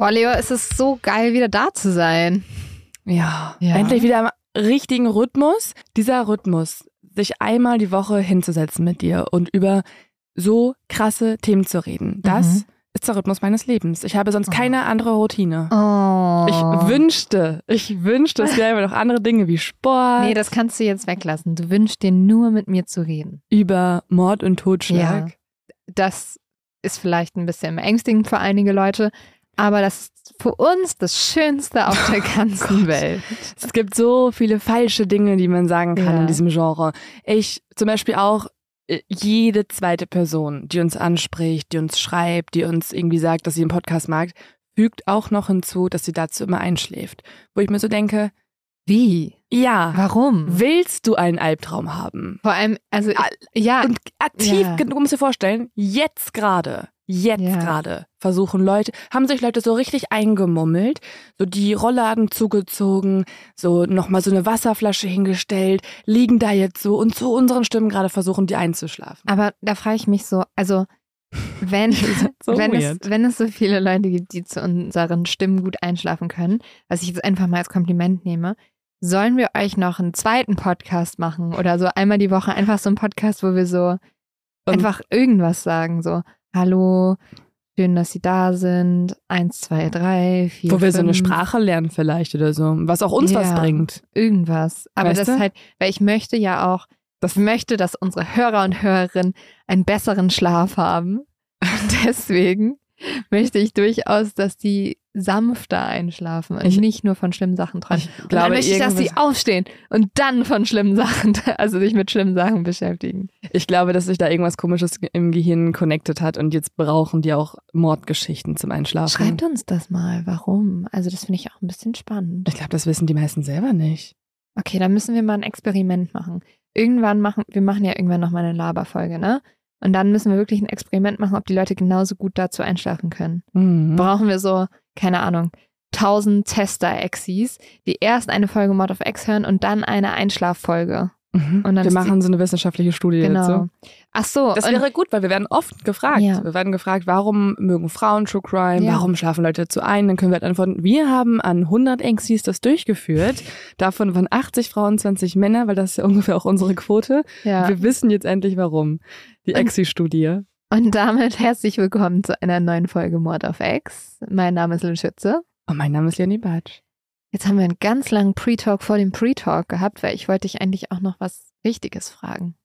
Boah, Leo, es ist so geil, wieder da zu sein. Ja, Ja. endlich wieder im richtigen Rhythmus. Dieser Rhythmus, sich einmal die Woche hinzusetzen mit dir und über so krasse Themen zu reden, das Mhm. ist der Rhythmus meines Lebens. Ich habe sonst Oh. keine andere Routine. Oh. Ich wünschte, ich wünschte, es gäbe noch andere Dinge wie Sport, Nee, das kannst du jetzt weglassen. Du wünschst dir nur mit mir zu reden. über Mord und Totschlag. Das ist vielleicht ein bisschen beängstigend für einige Leute, aber das ist für uns das Schönste auf der ganzen Gott. Welt. Es gibt so viele falsche Dinge, die man sagen kann Ja. in diesem Genre. Ich zum Beispiel auch äh, jede zweite Person, die uns anspricht, die uns schreibt, die uns irgendwie sagt, dass sie einen Podcast mag, fügt auch noch hinzu, dass sie dazu immer einschläft. Wo ich mir so denke, Wie? ja, Warum? willst du einen Albtraum haben? Vor allem, also, Ah, ja, Und aktiv, Ja. du musst dir vorstellen, jetzt gerade, jetzt Ja. gerade versuchen Leute, haben sich Leute so richtig eingemummelt, so die Rollladen zugezogen, so nochmal so eine Wasserflasche hingestellt, liegen da jetzt so und zu unseren Stimmen gerade versuchen, die einzuschlafen. aber da frage ich mich so, also, wenn, so wenn, es, wenn es so viele Leute gibt, die zu unseren Stimmen gut einschlafen können, was ich jetzt einfach mal als Kompliment nehme, sollen wir euch noch einen zweiten Podcast machen oder so einmal die Woche einfach so einen Podcast, wo wir so Und- einfach irgendwas sagen, so Hallo, schön, dass Sie da sind, eins, zwei, drei, vier, Wo wir so eine fünf, Sprache lernen vielleicht oder so, was auch uns was Ja. bringt. irgendwas. Aber Weißt das du? ist halt, weil ich möchte ja auch, das möchte, dass unsere Hörer und Hörerinnen einen besseren Schlaf haben. Und deswegen möchte ich durchaus, dass die sanfter einschlafen und Ich- nicht nur von schlimmen Sachen träumen. Ich Und dann glaube, möchte ich, dass sie aufstehen und dann von schlimmen Sachen, also sich mit schlimmen Sachen beschäftigen. ich glaube, dass sich da irgendwas komisches im Gehirn connected hat und jetzt brauchen die auch Mordgeschichten zum Einschlafen. Schreibt uns das mal, warum? Also das finde ich auch ein bisschen spannend. Ich glaube, das wissen die meisten selber nicht. Okay, dann müssen wir mal ein Experiment machen. Irgendwann machen, wir machen ja irgendwann nochmal eine Laberfolge, ne? Und dann müssen wir wirklich ein Experiment machen, ob die Leute genauso gut dazu einschlafen können. Mhm. Brauchen wir so, keine Ahnung, 1000 Tester-Exis, die erst eine Folge Mod of X hören und dann eine Einschlaffolge. Mhm. Und wir machen so eine wissenschaftliche Studie Genau. dazu. Ach so, Das und, wäre gut, weil wir werden oft gefragt. Ja. Wir werden gefragt, warum mögen Frauen True Crime? Ja. Warum schlafen Leute dazu ein? Dann können wir halt antworten, wir haben an 100 Exis das durchgeführt. Davon waren 80 Frauen, 20 Männer, weil das ist ja ungefähr auch unsere Quote. ja. Wir wissen jetzt endlich warum. Die Und- Exi-Studie. und damit herzlich willkommen zu einer neuen Folge Mod of X. Mein Name ist Lynn Schütze. Oh, mein Name ist Leonie Batsch. Jetzt haben wir einen ganz langen Pre-Talk vor dem Pre-Talk gehabt, weil ich wollte dich eigentlich auch noch was Wichtiges fragen.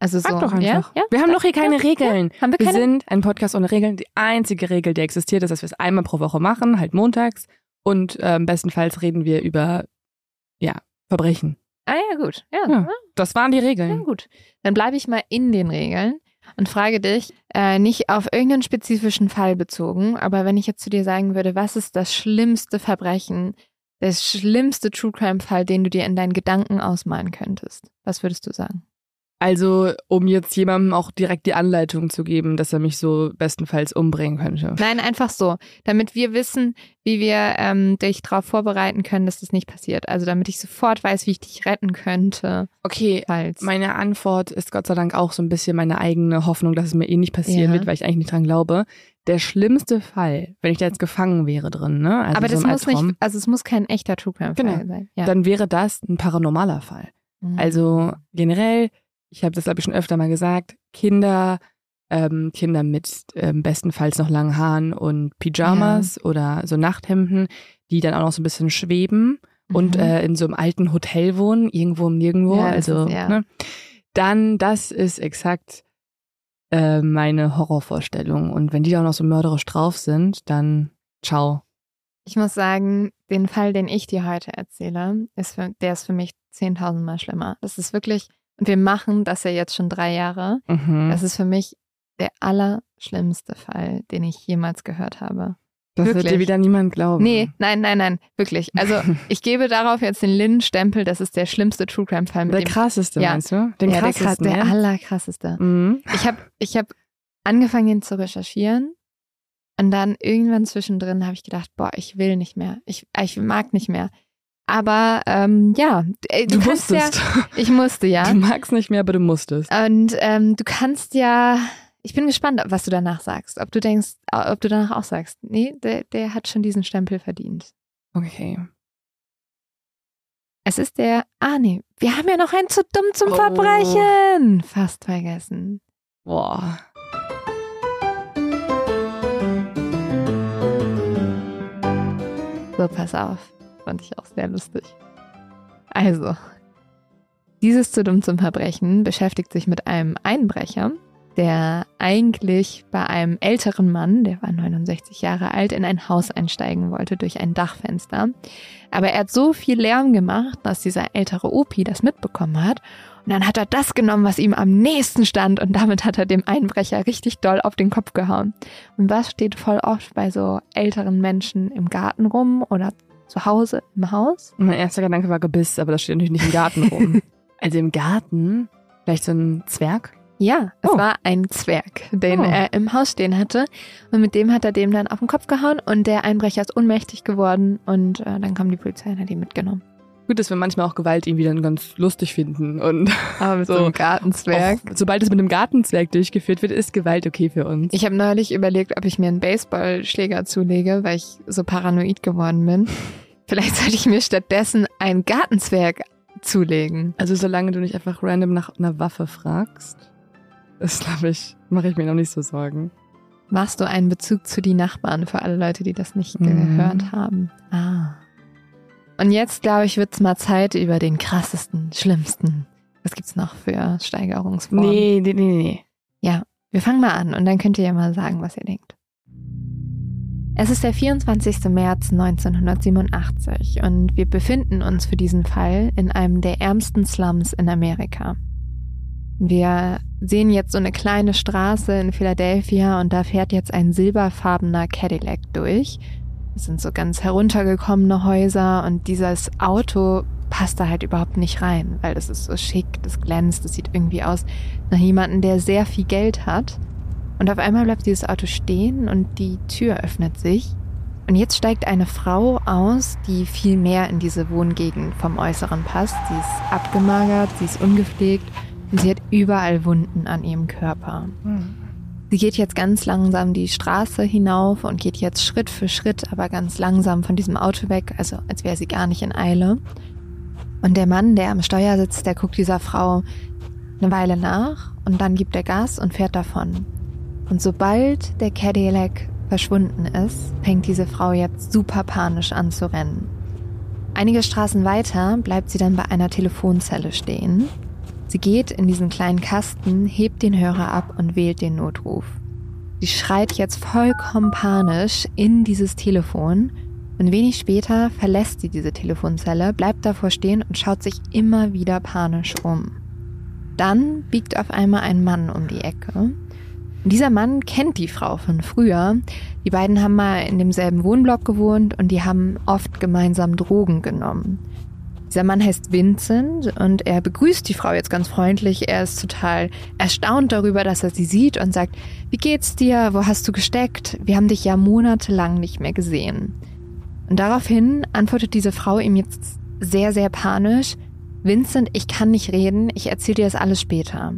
Also so, Sag doch einfach. Ja? Ja? Wir haben doch hier keine Regeln. Haben wir Wir keine? sind ein Podcast ohne Regeln. Die einzige Regel, die existiert, ist, dass wir es einmal pro Woche machen, halt montags. Und ähm, bestenfalls reden wir über, ja, Verbrechen. Ah ja, gut. Ja, Ja. ja. Das waren die ja Regeln. gut. Dann bleibe ich mal in den Regeln und frage dich, äh, nicht auf irgendeinen spezifischen Fall bezogen, aber wenn ich jetzt zu dir sagen würde, was ist das schlimmste Verbrechen, der schlimmste True Crime Fall, den du dir in deinen Gedanken ausmalen könntest, was würdest du sagen? Also, um jetzt jemandem auch direkt die Anleitung zu geben, dass er mich so bestenfalls umbringen könnte. Nein, einfach so, damit wir wissen, wie wir ähm, dich darauf vorbereiten können, dass das nicht passiert. Also damit ich sofort weiß, wie ich dich retten könnte, Okay, falls. meine Antwort ist Gott sei Dank auch so ein bisschen meine eigene Hoffnung, dass es mir eh nicht passieren Ja. wird, weil ich eigentlich nicht dran glaube. Der schlimmste Fall, wenn ich da jetzt gefangen wäre drin, ne? Also aber das muss nicht, also es muss kein echter True Crime Fall Genau. sein. Ja. dann wäre das ein paranormaler Fall. Mhm. Also generell, ich habe das glaube ich schon öfter mal gesagt, Kinder, ähm, Kinder mit ähm, bestenfalls noch langen Haaren und Pyjamas oder so Nachthemden, die dann auch noch so ein bisschen schweben und Mhm. äh, in so einem alten Hotel wohnen, irgendwo im Nirgendwo. Ja, also, ist- ja. ne? Dann, das ist exakt äh, meine Horrorvorstellung. Und wenn die da auch noch so mörderisch drauf sind, dann ciao. Ich muss sagen, den Fall, den ich dir heute erzähle, ist für, der ist für mich 10.000 Mal schlimmer. Das ist wirklich, und wir machen das ja jetzt schon drei Jahre. Mhm. Das ist für mich der allerschlimmste Fall, den ich jemals gehört habe. das wird wirklich. dir wieder niemand glauben. Nee, nein, nein, nein, wirklich. Also ich gebe darauf jetzt den Lynn-Stempel, das ist der schlimmste True Crime-Fall Der dem krasseste, Ja. meinst du? Den ja, der, krass, krassesten, der ja? allerkrasseste. Mhm. Ich habe ich hab angefangen, ihn zu recherchieren. Und dann irgendwann zwischendrin habe ich gedacht, boah, ich will nicht mehr. Ich, ich mag nicht mehr. Aber ähm, ja, äh, du, Du kannst musstest. ja, ich musste ja. Du magst nicht mehr, aber du musstest. Und ähm, du kannst ja Ich bin gespannt, was du danach sagst. Ob du denkst, ob du danach auch sagst, nee, der, der hat schon diesen Stempel verdient. Okay. Es ist der. Ah, nee, wir haben ja noch einen zu dumm zum Oh. Verbrechen. Fast vergessen. Boah. So, pass auf. Fand ich auch sehr lustig. Also, dieses zu dumm zum Verbrechen beschäftigt sich mit einem Einbrecher, der eigentlich bei einem älteren Mann, der war 69 Jahre alt, in ein Haus einsteigen wollte durch ein Dachfenster. Aber er hat so viel Lärm gemacht, dass dieser ältere Opi das mitbekommen hat. Und dann hat er das genommen, was ihm am nächsten stand. Und damit hat er dem Einbrecher richtig doll auf den Kopf gehauen. Und was steht voll oft bei so älteren Menschen im Garten rum oder zu Hause im Haus? Mein erster Gedanke war Gebiss, aber das steht natürlich nicht im Garten rum. also im Garten? Vielleicht so ein Zwerg? Ja, es Oh. war ein Zwerg, den Oh. er im Haus stehen hatte. Und mit dem hat er dem dann auf den Kopf gehauen und der Einbrecher ist ohnmächtig geworden und äh, dann kam die Polizei und hat ihn mitgenommen. Gut, dass wir manchmal auch Gewalt irgendwie dann ganz lustig finden. Und Aber mit so, So. einem Gartenzwerg. auch, sobald es mit einem Gartenzwerg durchgeführt wird, ist Gewalt okay für uns. Ich habe neulich überlegt, ob ich mir einen Baseballschläger zulege, weil ich so paranoid geworden bin. Vielleicht sollte ich mir stattdessen einen Gartenzwerg zulegen. also solange du nicht einfach random nach einer Waffe fragst, das glaube ich, mache ich mir noch nicht so Sorgen. Machst du einen Bezug zu die Nachbarn für alle Leute, die das nicht Mhm. gehört haben? Ah. Und jetzt, glaube ich, wird's mal Zeit über den krassesten, schlimmsten. Was gibt's noch für Steigerungsformen? Nee, nee, nee, nee. Wir fangen mal an und dann könnt ihr ja mal sagen, was ihr denkt. Es ist der 24. März 1987 und wir befinden uns für diesen Fall in einem der ärmsten Slums in Amerika. Wir sehen jetzt so eine kleine Straße in Philadelphia und da fährt jetzt ein silberfarbener Cadillac durch. Es sind so ganz heruntergekommene Häuser und dieses Auto passt da halt überhaupt nicht rein, weil das ist so schick, das glänzt, das sieht irgendwie aus nach jemandem, der sehr viel Geld hat. Und auf einmal bleibt dieses Auto stehen und die Tür öffnet sich. Und jetzt steigt eine Frau aus, die viel mehr in diese Wohngegend vom Äußeren passt. Sie ist abgemagert, sie ist ungepflegt und sie hat überall Wunden an ihrem Körper. Sie geht jetzt ganz langsam die Straße hinauf und geht jetzt Schritt für Schritt, aber ganz langsam von diesem Auto weg, also als wäre sie gar nicht in Eile. Und der Mann, der am Steuer sitzt, der guckt dieser Frau eine Weile nach und dann gibt er Gas und fährt davon. Und sobald der Cadillac verschwunden ist, fängt diese Frau jetzt super panisch an zu rennen. Einige Straßen weiter bleibt sie dann bei einer Telefonzelle stehen. Sie geht in diesen kleinen Kasten, hebt den Hörer ab und wählt den Notruf. Sie schreit jetzt vollkommen panisch in dieses Telefon und wenig später verlässt sie diese Telefonzelle, bleibt davor stehen und schaut sich immer wieder panisch um. Dann biegt auf einmal ein Mann um die Ecke. Und dieser Mann kennt die Frau von früher. Die beiden haben mal in demselben Wohnblock gewohnt und die haben oft gemeinsam Drogen genommen. Dieser Mann heißt Vincent und er begrüßt die Frau jetzt ganz freundlich. Er ist total erstaunt darüber, dass er sie sieht und sagt, wie geht's dir? Wo hast du gesteckt? Wir haben dich ja monatelang nicht mehr gesehen. Und daraufhin antwortet diese Frau ihm jetzt sehr, sehr panisch, Vincent, ich kann nicht reden, ich erzähle dir das alles später.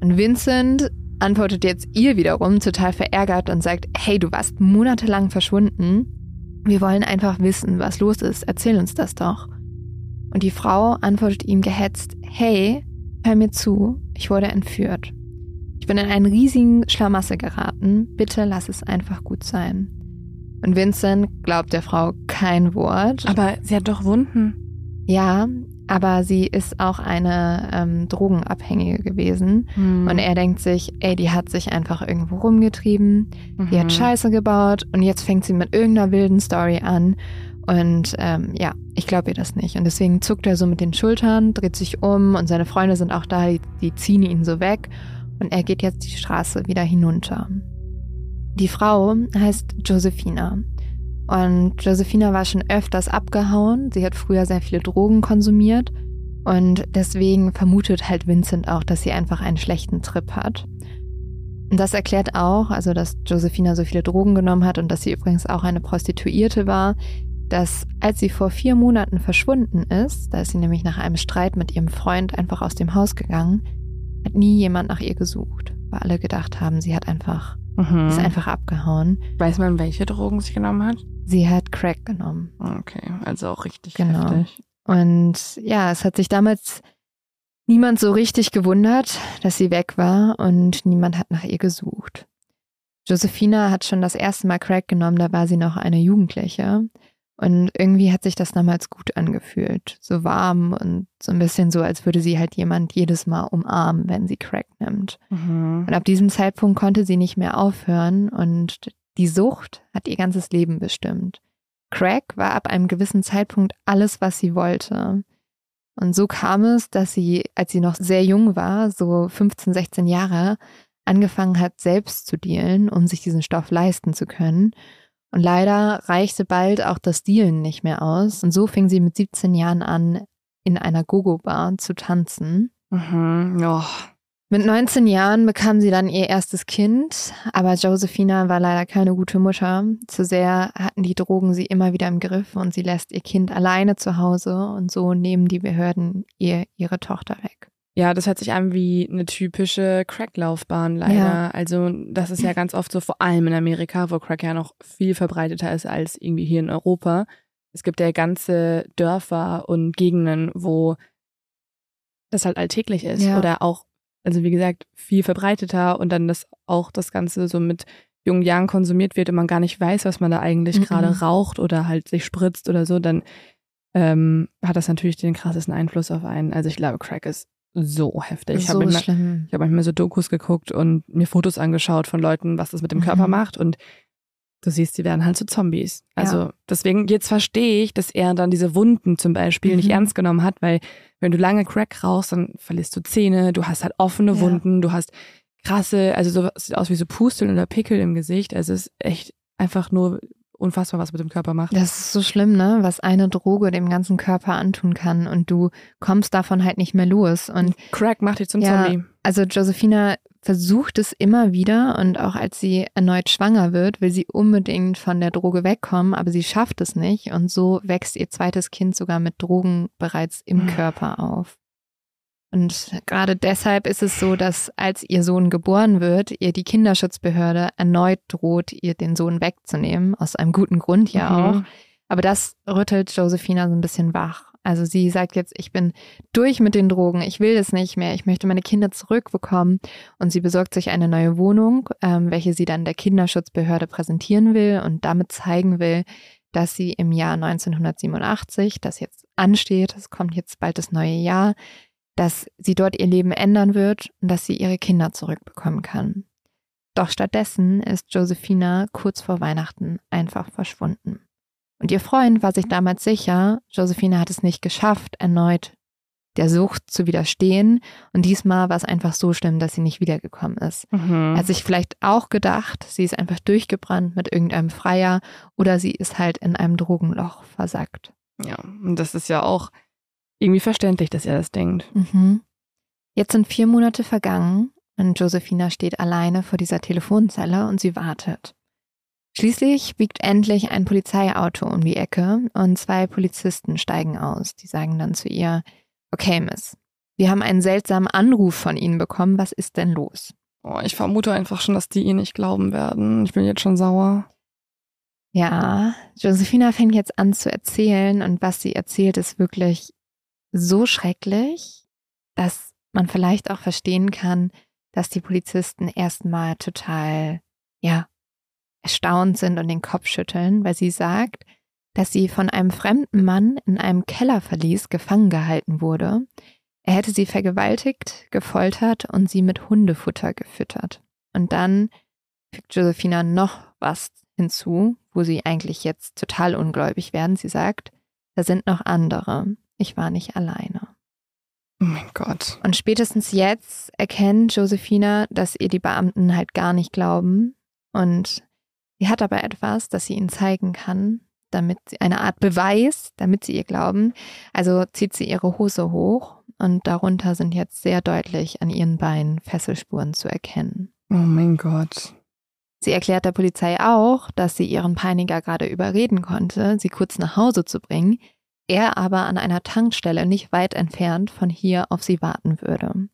Und Vincent antwortet jetzt ihr wiederum total verärgert und sagt, hey, du warst monatelang verschwunden. Wir wollen einfach wissen, was los ist. Erzähl uns das doch. Und die Frau antwortet ihm gehetzt, hey, hör mir zu, ich wurde entführt. Ich bin in einen riesigen Schlamassel geraten, bitte lass es einfach gut sein. Und Vincent glaubt der Frau kein Wort. Aber sie hat doch Wunden. Ja, aber sie ist auch eine ähm, Drogenabhängige gewesen. Hm. Und er denkt sich, ey, die hat sich einfach irgendwo rumgetrieben, die Mhm. hat Scheiße gebaut und jetzt fängt sie mit irgendeiner wilden Story an. Und ähm, ja, ich glaube ihr das nicht. Und deswegen zuckt er so mit den Schultern, dreht sich um und seine Freunde sind auch da, die, die ziehen ihn so weg. Und er geht jetzt die Straße wieder hinunter. Die Frau heißt Josephina. Und Josephina war schon öfters abgehauen. Sie hat früher sehr viele Drogen konsumiert. Und deswegen vermutet halt Vincent auch, dass sie einfach einen schlechten Trip hat. Und das erklärt auch, also dass Josephina so viele Drogen genommen hat und dass sie übrigens auch eine Prostituierte war, dass als sie vor vier Monaten verschwunden ist, da ist sie nämlich nach einem Streit mit ihrem Freund einfach aus dem Haus gegangen, hat nie jemand nach ihr gesucht, weil alle gedacht haben, sie hat einfach, Mhm. ist einfach abgehauen. Weiß man, welche Drogen sie genommen hat? Sie hat Crack genommen. Okay, also auch richtig Genau. heftig. Und ja, es hat sich damals niemand so richtig gewundert, dass sie weg war und niemand hat nach ihr gesucht. Josephina hat schon das erste Mal Crack genommen, da war sie noch eine Jugendliche. Und irgendwie hat sich das damals gut angefühlt. So warm und so ein bisschen so, als würde sie halt jemand jedes Mal umarmen, wenn sie Crack nimmt. Mhm. Und ab diesem Zeitpunkt konnte sie nicht mehr aufhören und die Sucht hat ihr ganzes Leben bestimmt. Crack war ab einem gewissen Zeitpunkt alles, was sie wollte. Und so kam es, dass sie, als sie noch sehr jung war, so 15, 16 Jahre, angefangen hat, selbst zu dealen, um sich diesen Stoff leisten zu können. Und leider reichte bald auch das Dealen nicht mehr aus. Und so fing sie mit 17 Jahren an, in einer Gogo-Bar zu tanzen. Mhm. Oh. Mit 19 Jahren bekam sie dann ihr erstes Kind, aber Josephina war leider keine gute Mutter. Zu sehr hatten die Drogen sie immer wieder im Griff und sie lässt ihr Kind alleine zu Hause und so nehmen die Behörden ihr ihre Tochter weg. Ja, das hört sich an wie eine typische Crack-Laufbahn leider. Ja. Also das ist ja ganz oft so, vor allem in Amerika, wo Crack ja noch viel verbreiteter ist als irgendwie hier in Europa. Es gibt ja ganze Dörfer und Gegenden, wo das halt alltäglich ist Ja. oder auch, also wie gesagt, viel verbreiteter und dann das auch das Ganze so mit jungen Jahren konsumiert wird und man gar nicht weiß, was man da eigentlich Mhm. gerade raucht oder halt sich spritzt oder so, dann ähm, hat das natürlich den krassesten Einfluss auf einen. Also ich glaube, Crack ist so heftig. Ich so habe manchmal, ich hab manchmal so Dokus geguckt und mir Fotos angeschaut von Leuten, was das mit dem Körper Mhm. macht und du siehst, die werden halt zu Zombies. Also Ja. deswegen, jetzt verstehe ich, dass er dann diese Wunden zum Beispiel nicht Mhm. ernst genommen hat, weil wenn du lange Crack rauchst, dann verlierst du Zähne, du hast halt offene Ja. Wunden, du hast krasse, also so es sieht aus wie so Pusteln oder Pickel im Gesicht. Also es ist echt einfach nur unfassbar, was mit dem Körper macht. Das ist so schlimm, ne? Was eine Droge dem ganzen Körper antun kann und du kommst davon halt nicht mehr los. Und Crack macht dich zum Ja. Zombie. Also Josephina versucht es immer wieder und auch als sie erneut schwanger wird, will sie unbedingt von der Droge wegkommen, aber sie schafft es nicht und so wächst ihr zweites Kind sogar mit Drogen bereits im Mhm. Körper auf. Und gerade deshalb ist es so, dass als ihr Sohn geboren wird, ihr die Kinderschutzbehörde erneut droht, ihr den Sohn wegzunehmen, aus einem guten Grund ja Mhm. auch. Aber das rüttelt Josephina so ein bisschen wach. Also sie sagt jetzt, ich bin durch mit den Drogen, ich will das nicht mehr, ich möchte meine Kinder zurückbekommen. Und sie besorgt sich eine neue Wohnung, ähm, welche sie dann der Kinderschutzbehörde präsentieren will und damit zeigen will, dass sie im Jahr 1987, das jetzt ansteht, es kommt jetzt bald das neue Jahr, dass sie dort ihr Leben ändern wird und dass sie ihre Kinder zurückbekommen kann. Doch stattdessen ist Josephina kurz vor Weihnachten einfach verschwunden. Und ihr Freund war sich damals sicher, Josephina hat es nicht geschafft, erneut der Sucht zu widerstehen. Und diesmal war es einfach so schlimm, dass sie nicht wiedergekommen ist. Mhm. Er hat sich vielleicht auch gedacht, sie ist einfach durchgebrannt mit irgendeinem Freier oder sie ist halt in einem Drogenloch versackt. Ja, und das ist ja auch irgendwie verständlich, dass er das denkt. Mhm. Jetzt sind vier Monate vergangen und Josephina steht alleine vor dieser Telefonzelle und sie wartet. Schließlich biegt endlich ein Polizeiauto um die Ecke und zwei Polizisten steigen aus. Die sagen dann zu ihr, okay, Miss, wir haben einen seltsamen Anruf von Ihnen bekommen. Was ist denn los? Oh, ich vermute einfach schon, dass die ihr nicht glauben werden. Ich bin jetzt schon sauer. Ja, Josephina fängt jetzt an zu erzählen und was sie erzählt ist wirklich so schrecklich, dass man vielleicht auch verstehen kann, dass die Polizisten erstmal total, ja, erstaunt sind und den Kopf schütteln, weil sie sagt, dass sie von einem fremden Mann in einem Kellerverlies gefangen gehalten wurde. Er hätte sie vergewaltigt, gefoltert und sie mit Hundefutter gefüttert. Und dann fügt Josephina noch was hinzu, wo sie eigentlich jetzt total ungläubig werden. Sie sagt, da sind noch andere. Ich war nicht alleine. Oh mein Gott. Und spätestens jetzt erkennt Josephina, dass ihr die Beamten halt gar nicht glauben. Und sie hat aber etwas, das sie ihnen zeigen kann, damit sie eine Art Beweis, damit sie ihr glauben. Also zieht sie ihre Hose hoch und darunter sind jetzt sehr deutlich an ihren Beinen Fesselspuren zu erkennen. Oh mein Gott. Sie erklärt der Polizei auch, dass sie ihren Peiniger gerade überreden konnte, sie kurz nach Hause zu bringen, er aber an einer Tankstelle nicht weit entfernt von hier auf sie warten würde.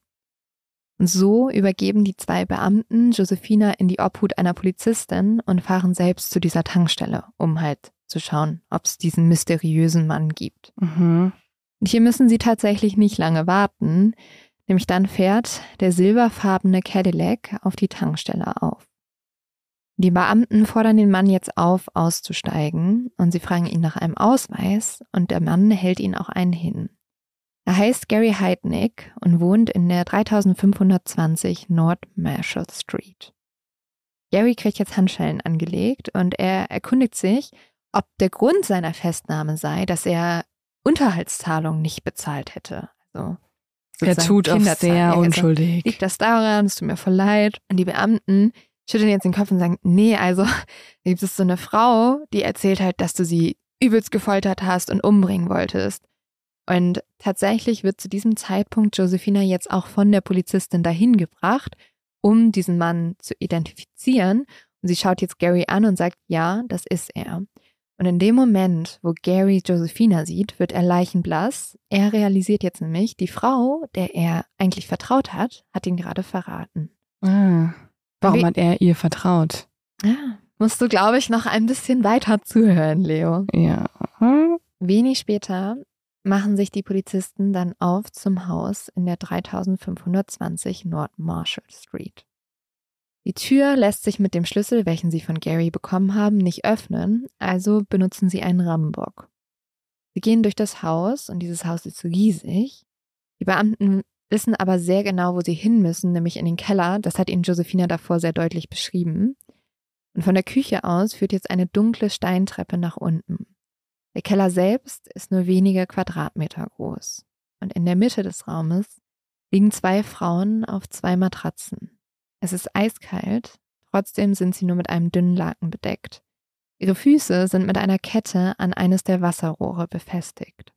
Und so übergeben die zwei Beamten Josephina in die Obhut einer Polizistin und fahren selbst zu dieser Tankstelle, um halt zu schauen, ob es diesen mysteriösen Mann gibt. Mhm. Und hier müssen sie tatsächlich nicht lange warten, nämlich dann fährt der silberfarbene Cadillac auf die Tankstelle auf. Die Beamten fordern den Mann jetzt auf, auszusteigen und sie fragen ihn nach einem Ausweis und der Mann hält ihn auch einen hin. Er heißt Gary Heidnick und wohnt in der 3520 North Marshall Street. Gary kriegt jetzt Handschellen angelegt und er erkundigt sich, ob der Grund seiner Festnahme sei, dass er Unterhaltszahlungen nicht bezahlt hätte. Also Er tut auch sehr Also, unschuldig. liegt das daran? Es tut mir voll leid. Und die Beamten schütteln jetzt den Kopf und sagen, nee, also da gibt es so eine Frau, die erzählt halt, dass du sie übelst gefoltert hast und umbringen wolltest. Und tatsächlich wird zu diesem Zeitpunkt Josephina jetzt auch von der Polizistin dahin gebracht, um diesen Mann zu identifizieren. Und sie schaut jetzt Gary an und sagt, ja, das ist er. Und in dem Moment, wo Gary Josephina sieht, wird er leichenblass. Er realisiert jetzt nämlich, die Frau, der er eigentlich vertraut hat, hat ihn gerade verraten. Ah. Warum Wie- hat er ihr vertraut? Ja, musst du, glaube ich, noch ein bisschen weiter zuhören, Leo. Ja. Wenig später machen sich die Polizisten dann auf zum Haus in der 3520 North Marshall Street. Die Tür lässt sich mit dem Schlüssel, welchen sie von Gary bekommen haben, nicht öffnen, also benutzen sie einen Rambock. Sie gehen durch das Haus und dieses Haus ist riesig. Die Beamten wissen aber sehr genau, wo sie hin müssen, nämlich in den Keller. Das hat ihnen Josephina davor sehr deutlich beschrieben. Und von der Küche aus führt jetzt eine dunkle Steintreppe nach unten. Der Keller selbst ist nur wenige Quadratmeter groß. Und in der Mitte des Raumes liegen zwei Frauen auf zwei Matratzen. Es ist eiskalt, trotzdem sind sie nur mit einem dünnen Laken bedeckt. Ihre Füße sind mit einer Kette an eines der Wasserrohre befestigt.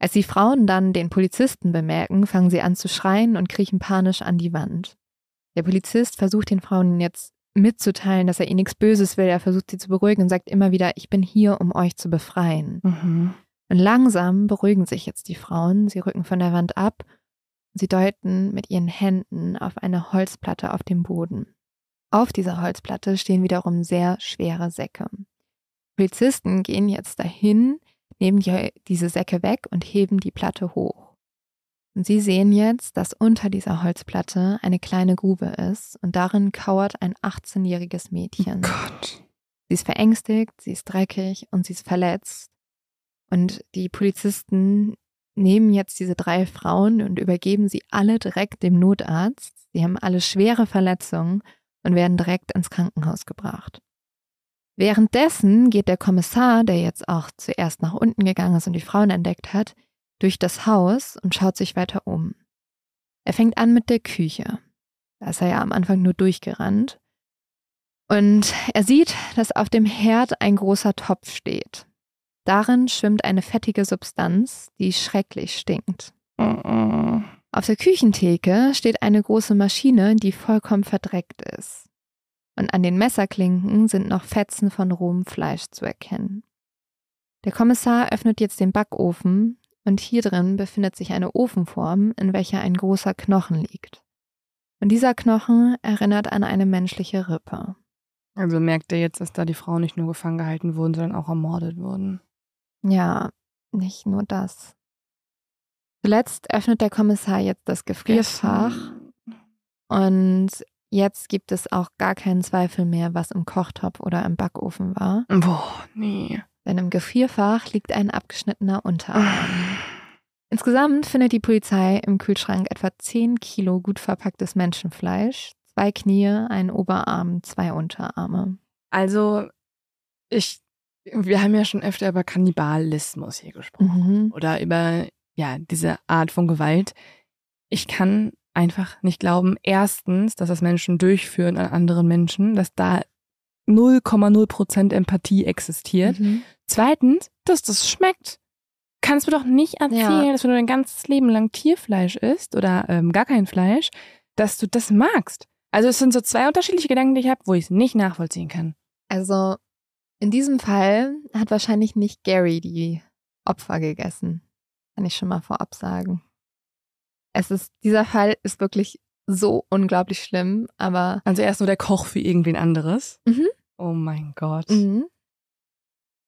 Als die Frauen dann den Polizisten bemerken, fangen sie an zu schreien und kriechen panisch an die Wand. Der Polizist versucht den Frauen jetzt mitzuteilen, dass er ihnen nichts Böses will. Er versucht sie zu beruhigen und sagt immer wieder, ich bin hier, um euch zu befreien. Mhm. Und langsam beruhigen sich jetzt die Frauen. Sie rücken von der Wand ab und sie deuten mit ihren Händen auf eine Holzplatte auf dem Boden. Auf dieser Holzplatte stehen wiederum sehr schwere Säcke. Polizisten gehen jetzt dahin, nehmen die, diese Säcke weg und heben die Platte hoch. Und sie sehen jetzt, dass unter dieser Holzplatte eine kleine Grube ist und darin kauert ein 18-jähriges Mädchen. Gott. Sie ist verängstigt, sie ist dreckig und sie ist verletzt. Und die Polizisten nehmen jetzt diese drei Frauen und übergeben sie alle direkt dem Notarzt. Sie haben alle schwere Verletzungen und werden direkt ins Krankenhaus gebracht. Währenddessen geht der Kommissar, der jetzt auch zuerst nach unten gegangen ist und die Frauen entdeckt hat, durch das Haus und schaut sich weiter um. Er fängt an mit der Küche. Da ist er ja am Anfang nur durchgerannt. Und er sieht, dass auf dem Herd ein großer Topf steht. Darin schwimmt eine fettige Substanz, die schrecklich stinkt. Auf der Küchentheke steht eine große Maschine, die vollkommen verdreckt ist. Und an den Messerklinken sind noch Fetzen von rohem Fleisch zu erkennen. Der Kommissar öffnet jetzt den Backofen und hier drin befindet sich eine Ofenform, in welcher ein großer Knochen liegt. Und dieser Knochen erinnert an eine menschliche Rippe. Also merkt er jetzt, dass da die Frauen nicht nur gefangen gehalten wurden, sondern auch ermordet wurden. Ja, nicht nur das. Zuletzt öffnet der Kommissar jetzt das Gefrierfach und jetzt gibt es auch gar keinen Zweifel mehr, was im Kochtopf oder im Backofen war. Boah, nee. Denn im Gefrierfach liegt ein abgeschnittener Unterarm. Insgesamt findet die Polizei im Kühlschrank etwa 10 Kilo gut verpacktes Menschenfleisch, zwei Knie, einen Oberarm, zwei Unterarme. Also, ich, wir haben ja schon öfter über Kannibalismus hier gesprochen. Mhm. Oder über, ja, diese Art von Gewalt. Ich kann einfach nicht glauben, erstens, dass das Menschen durchführen an anderen Menschen, dass da 0,0% Empathie existiert. Mhm. Zweitens, dass das schmeckt. Kannst du doch nicht erzählen, Ja. dass wenn du dein ganzes Leben lang Tierfleisch isst oder ähm, gar kein Fleisch, dass du das magst. Also es sind so zwei unterschiedliche Gedanken, die ich habe, wo ich es nicht nachvollziehen kann. Also in diesem Fall hat wahrscheinlich nicht Gary die Opfer gegessen. Kann ich schon mal vorab sagen. Es ist, dieser Fall ist wirklich so unglaublich schlimm, aber. Also er ist nur der Koch für irgendwen anderes. Mhm. Oh mein Gott. Mhm.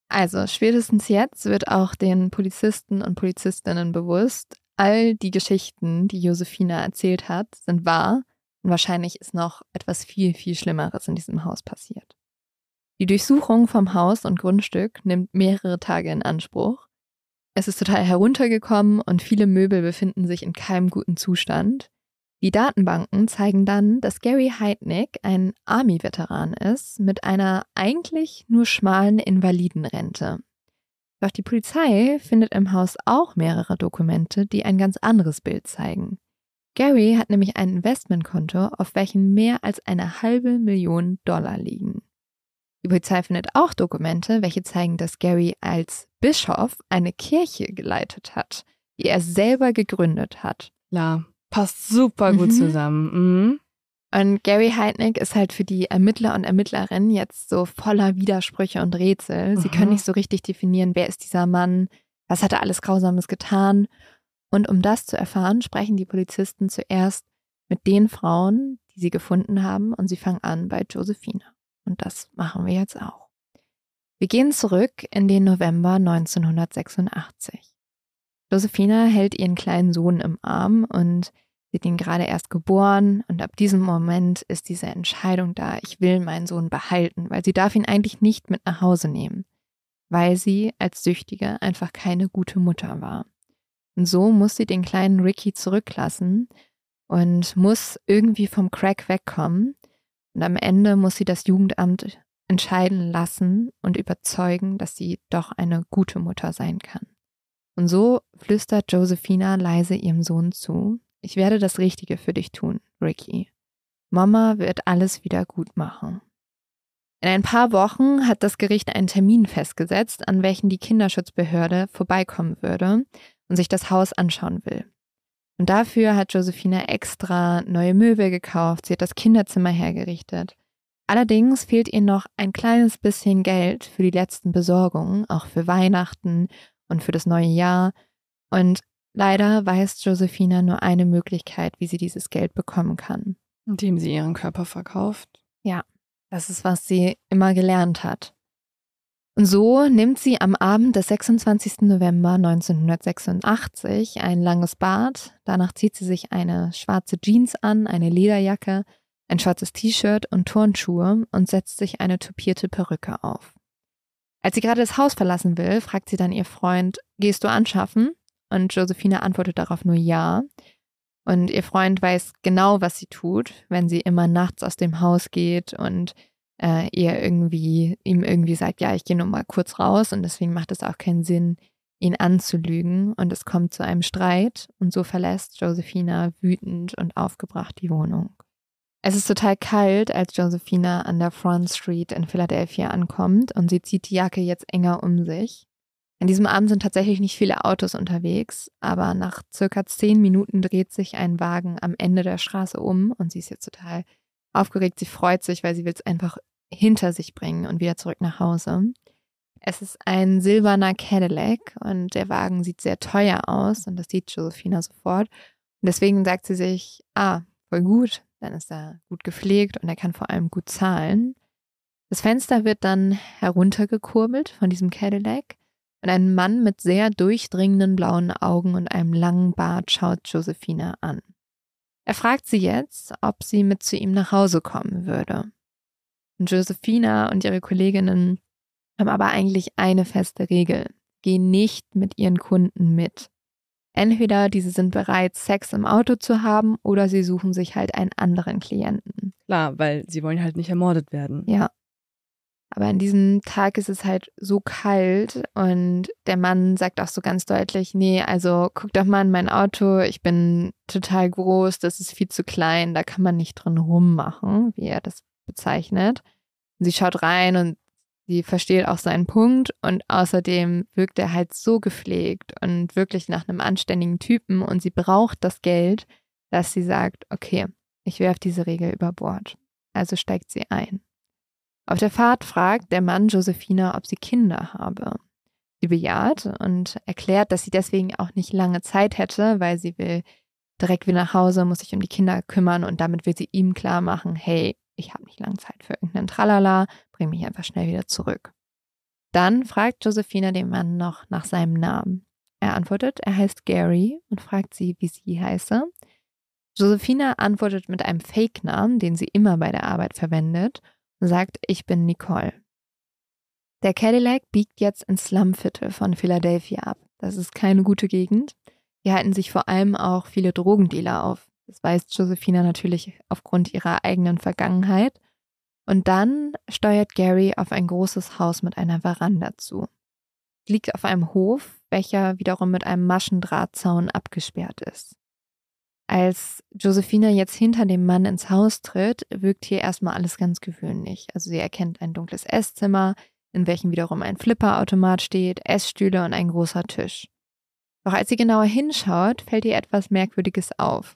Also spätestens jetzt wird auch den Polizisten und Polizistinnen bewusst, all die Geschichten, die Josefina erzählt hat, sind wahr und wahrscheinlich ist noch etwas viel, viel Schlimmeres in diesem Haus passiert. Die Durchsuchung vom Haus und Grundstück nimmt mehrere Tage in Anspruch. Es ist total heruntergekommen und viele Möbel befinden sich in keinem guten Zustand. Die Datenbanken zeigen dann, dass Gary Heidnick ein Army-Veteran ist mit einer eigentlich nur schmalen Invalidenrente. Doch die Polizei findet im Haus auch mehrere Dokumente, die ein ganz anderes Bild zeigen. Gary hat nämlich ein Investmentkonto, auf welchem mehr als eine halbe Million Dollar liegen. Die Polizei findet auch Dokumente, welche zeigen, dass Gary als Bischof eine Kirche geleitet hat, die er selber gegründet hat. Ja, passt super gut Mhm. zusammen. Mhm. Und Gary Heidnick ist halt für die Ermittler und Ermittlerinnen jetzt so voller Widersprüche und Rätsel. Sie Mhm. können nicht so richtig definieren, wer ist dieser Mann, was hat er alles Grausames getan. Und um das zu erfahren, sprechen die Polizisten zuerst mit den Frauen, die sie gefunden haben, und sie fangen an bei Josephina. Und das machen wir jetzt auch. Wir gehen zurück in den November 1986. Josephina hält ihren kleinen Sohn im Arm und Sie hat ihn gerade erst geboren und ab diesem Moment ist diese Entscheidung da, ich will meinen Sohn behalten, weil sie darf ihn eigentlich nicht mit nach Hause nehmen, weil sie als Süchtige einfach keine gute Mutter war. Und so muss sie den kleinen Ricky zurücklassen und muss irgendwie vom Crack wegkommen. Und am Ende muss sie das Jugendamt entscheiden lassen und überzeugen, dass sie doch eine gute Mutter sein kann. Und so flüstert Josephina leise ihrem Sohn zu, ich werde das Richtige für dich tun, Ricky. Mama wird alles wieder gut machen. In ein paar Wochen hat das Gericht einen Termin festgesetzt, an welchen die Kinderschutzbehörde vorbeikommen würde und sich das Haus anschauen will. Und dafür hat Josephina extra neue Möbel gekauft, sie hat das Kinderzimmer hergerichtet. Allerdings fehlt ihr noch ein kleines bisschen Geld für die letzten Besorgungen, auch für Weihnachten und für das neue Jahr. Und Leider weiß Josephina nur eine Möglichkeit, wie sie dieses Geld bekommen kann. Indem sie ihren Körper verkauft. Das ist, was sie immer gelernt hat. Und so nimmt sie am Abend des 26. November 1986 ein langes Bad. Danach zieht sie sich eine schwarze Jeans an, eine Lederjacke, ein schwarzes T-Shirt und Turnschuhe und setzt sich eine tupierte Perücke auf. Als sie gerade das Haus verlassen will, fragt sie dann ihr Freund, gehst du anschaffen? Und Josephina antwortet darauf nur ja. Und ihr Freund weiß genau, was sie tut, wenn sie immer nachts aus dem Haus geht und äh, ihr irgendwie, ihm irgendwie sagt, ja, ich gehe nur mal kurz raus und deswegen macht es auch keinen Sinn, ihn anzulügen. Und es kommt zu einem Streit und so verlässt Josephina wütend und aufgebracht die Wohnung. Es ist total kalt, als Josephina an der Front Street in Philadelphia ankommt und sie zieht die Jacke jetzt enger um sich. An diesem Abend sind tatsächlich nicht viele Autos unterwegs, aber nach circa zehn Minuten dreht sich ein Wagen am Ende der Straße um und sie ist jetzt total aufgeregt. Sie freut sich, weil sie will es einfach hinter sich bringen und wieder zurück nach Hause. Es ist ein silberner Cadillac und der Wagen sieht sehr teuer aus und das sieht Josephina sofort. Und deswegen sagt sie sich, ah, voll gut, dann ist er gut gepflegt und er kann vor allem gut zahlen. Das Fenster wird dann heruntergekurbelt von diesem Cadillac und ein Mann mit sehr durchdringenden blauen Augen und einem langen Bart schaut Josephina an. Er fragt sie jetzt, ob sie mit zu ihm nach Hause kommen würde. Und Josephina und ihre Kolleginnen haben aber eigentlich eine feste Regel. Gehen nicht mit ihren Kunden mit. Entweder diese sind bereit, Sex im Auto zu haben oder sie suchen sich halt einen anderen Klienten. Klar, weil sie wollen halt nicht ermordet werden. Ja. Aber an diesem Tag ist es halt so kalt und der Mann sagt auch so ganz deutlich, nee, also guck doch mal in mein Auto, ich bin total groß, das ist viel zu klein, da kann man nicht drin rummachen, wie er das bezeichnet. Sie schaut rein und sie versteht auch seinen Punkt und außerdem wirkt er halt so gepflegt und wirklich nach einem anständigen Typen und sie braucht das Geld, dass sie sagt, okay, ich werfe diese Regel über Bord. Also steigt sie ein. Auf der Fahrt fragt der Mann Josephina, ob sie Kinder habe. Sie bejaht und erklärt, dass sie deswegen auch nicht lange Zeit hätte, weil sie will direkt wieder nach Hause, muss sich um die Kinder kümmern und damit will sie ihm klar machen, hey, ich habe nicht lange Zeit für irgendeinen Tralala, bring mich einfach schnell wieder zurück. Dann fragt Josephina den Mann noch nach seinem Namen. Er antwortet, er heißt Gary und fragt sie, wie sie heiße. Josephina antwortet mit einem Fake-Namen, den sie immer bei der Arbeit verwendet, und sagt, ich bin Nicole. Der Cadillac biegt jetzt ins Slumviertel von Philadelphia ab. Das ist keine gute Gegend. Hier halten sich vor allem auch viele Drogendealer auf. Das weiß Josephina natürlich aufgrund ihrer eigenen Vergangenheit. Und dann steuert Gary auf ein großes Haus mit einer Veranda zu. Liegt auf einem Hof, welcher wiederum mit einem Maschendrahtzaun abgesperrt ist. Als Josephina jetzt hinter dem Mann ins Haus tritt, wirkt hier erstmal alles ganz gewöhnlich. Also sie erkennt ein dunkles Esszimmer, in welchem wiederum ein Flipperautomat steht, Essstühle und ein großer Tisch. Doch als sie genauer hinschaut, fällt ihr etwas Merkwürdiges auf.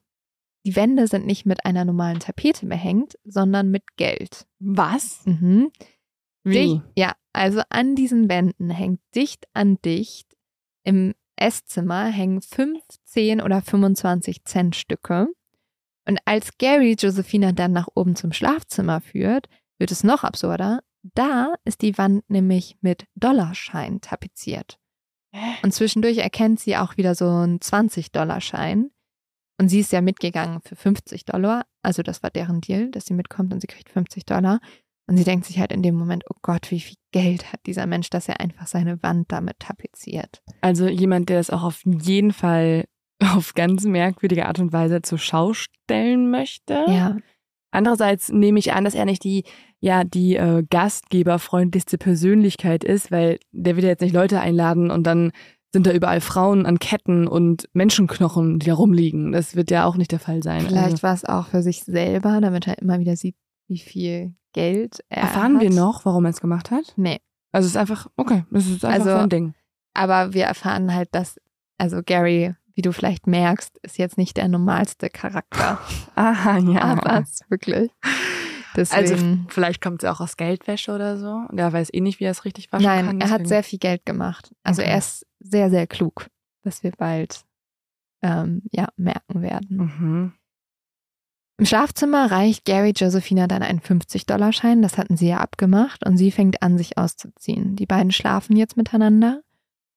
Die Wände sind nicht mit einer normalen Tapete behängt, sondern mit Geld. Was? Mhm. Wie? Dicht, ja, also an diesen Wänden hängt dicht an dicht im Esszimmer hängen 15 oder 25 Cent Stücke. Und als Gary Josephina dann nach oben zum Schlafzimmer führt, wird es noch absurder. Da ist die Wand nämlich mit Dollarschein tapeziert. Und zwischendurch erkennt sie auch wieder so einen 20-Dollar-Schein. Und sie ist ja mitgegangen für 50 Dollar. Also das war deren Deal, dass sie mitkommt und sie kriegt 50 Dollar. Und sie denkt sich halt in dem Moment, oh Gott, wie viel Geld hat dieser Mensch, dass er einfach seine Wand damit tapeziert. Also jemand, der es auch auf jeden Fall auf ganz merkwürdige Art und Weise zur Schau stellen möchte. Ja. Andererseits nehme ich an, dass er nicht die, ja, die äh, gastgeberfreundlichste Persönlichkeit ist, weil der wird ja jetzt nicht Leute einladen und dann sind da überall Frauen an Ketten und Menschenknochen, die da rumliegen. Das wird ja auch nicht der Fall sein. Vielleicht also, war es auch für sich selber, damit er immer wieder sieht, wie viel Geld er erfahren hat. wir noch, warum er es gemacht hat? Nee. Also es ist einfach, okay, es ist einfach Also- sein Ding. Aber wir erfahren halt, dass, also Gary, wie du vielleicht merkst, ist jetzt nicht der normalste Charakter. Aha, ja. Aber es also Deswegen. vielleicht kommt es auch aus Geldwäsche oder so. Und er weiß eh nicht, wie er es richtig waschen nein, kann. er hat sehr viel Geld gemacht. Also Okay. er ist sehr, sehr klug, was wir bald ähm, ja, merken werden. Mhm. Im Schlafzimmer reicht Gary Josephina dann einen 50-Dollar-Schein, das hatten sie ja abgemacht, und sie fängt an, sich auszuziehen. Die beiden schlafen jetzt miteinander.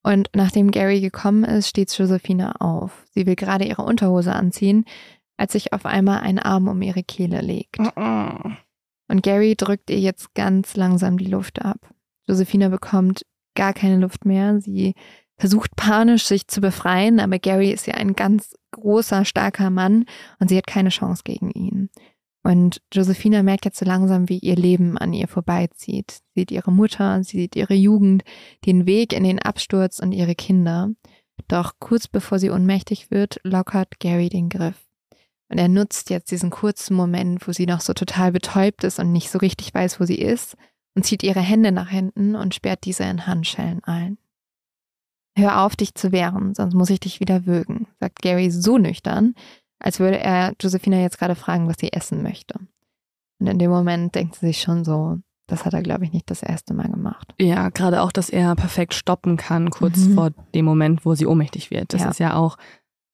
Und nachdem Gary gekommen ist, steht Josephina auf. Sie will gerade ihre Unterhose anziehen, als sich auf einmal ein Arm um ihre Kehle legt. Mhm. Und Gary drückt ihr jetzt ganz langsam die Luft ab. Josephina bekommt gar keine Luft mehr. Sie versucht panisch, sich zu befreien, aber Gary ist ja ein ganz großer, starker Mann und sie hat keine Chance gegen ihn. Und Josephina merkt jetzt so langsam, wie ihr Leben an ihr vorbeizieht. Sie sieht ihre Mutter, sie sieht ihre Jugend, den Weg in den Absturz und ihre Kinder. Doch kurz bevor sie ohnmächtig wird, lockert Gary den Griff. Und er nutzt jetzt diesen kurzen Moment, wo sie noch so total betäubt ist und nicht so richtig weiß, wo sie ist, und zieht ihre Hände nach hinten und sperrt diese in Handschellen ein. Hör auf, dich zu wehren, sonst muss ich dich wieder würgen, sagt Gary so nüchtern, als würde er Josephina jetzt gerade fragen, was sie essen möchte. Und in dem Moment denkt sie sich schon so, das hat er, glaube ich, nicht das erste Mal gemacht. Ja, gerade auch, dass er perfekt stoppen kann, kurz Mhm. vor dem Moment, wo sie ohnmächtig wird. Das Ja. ist ja auch,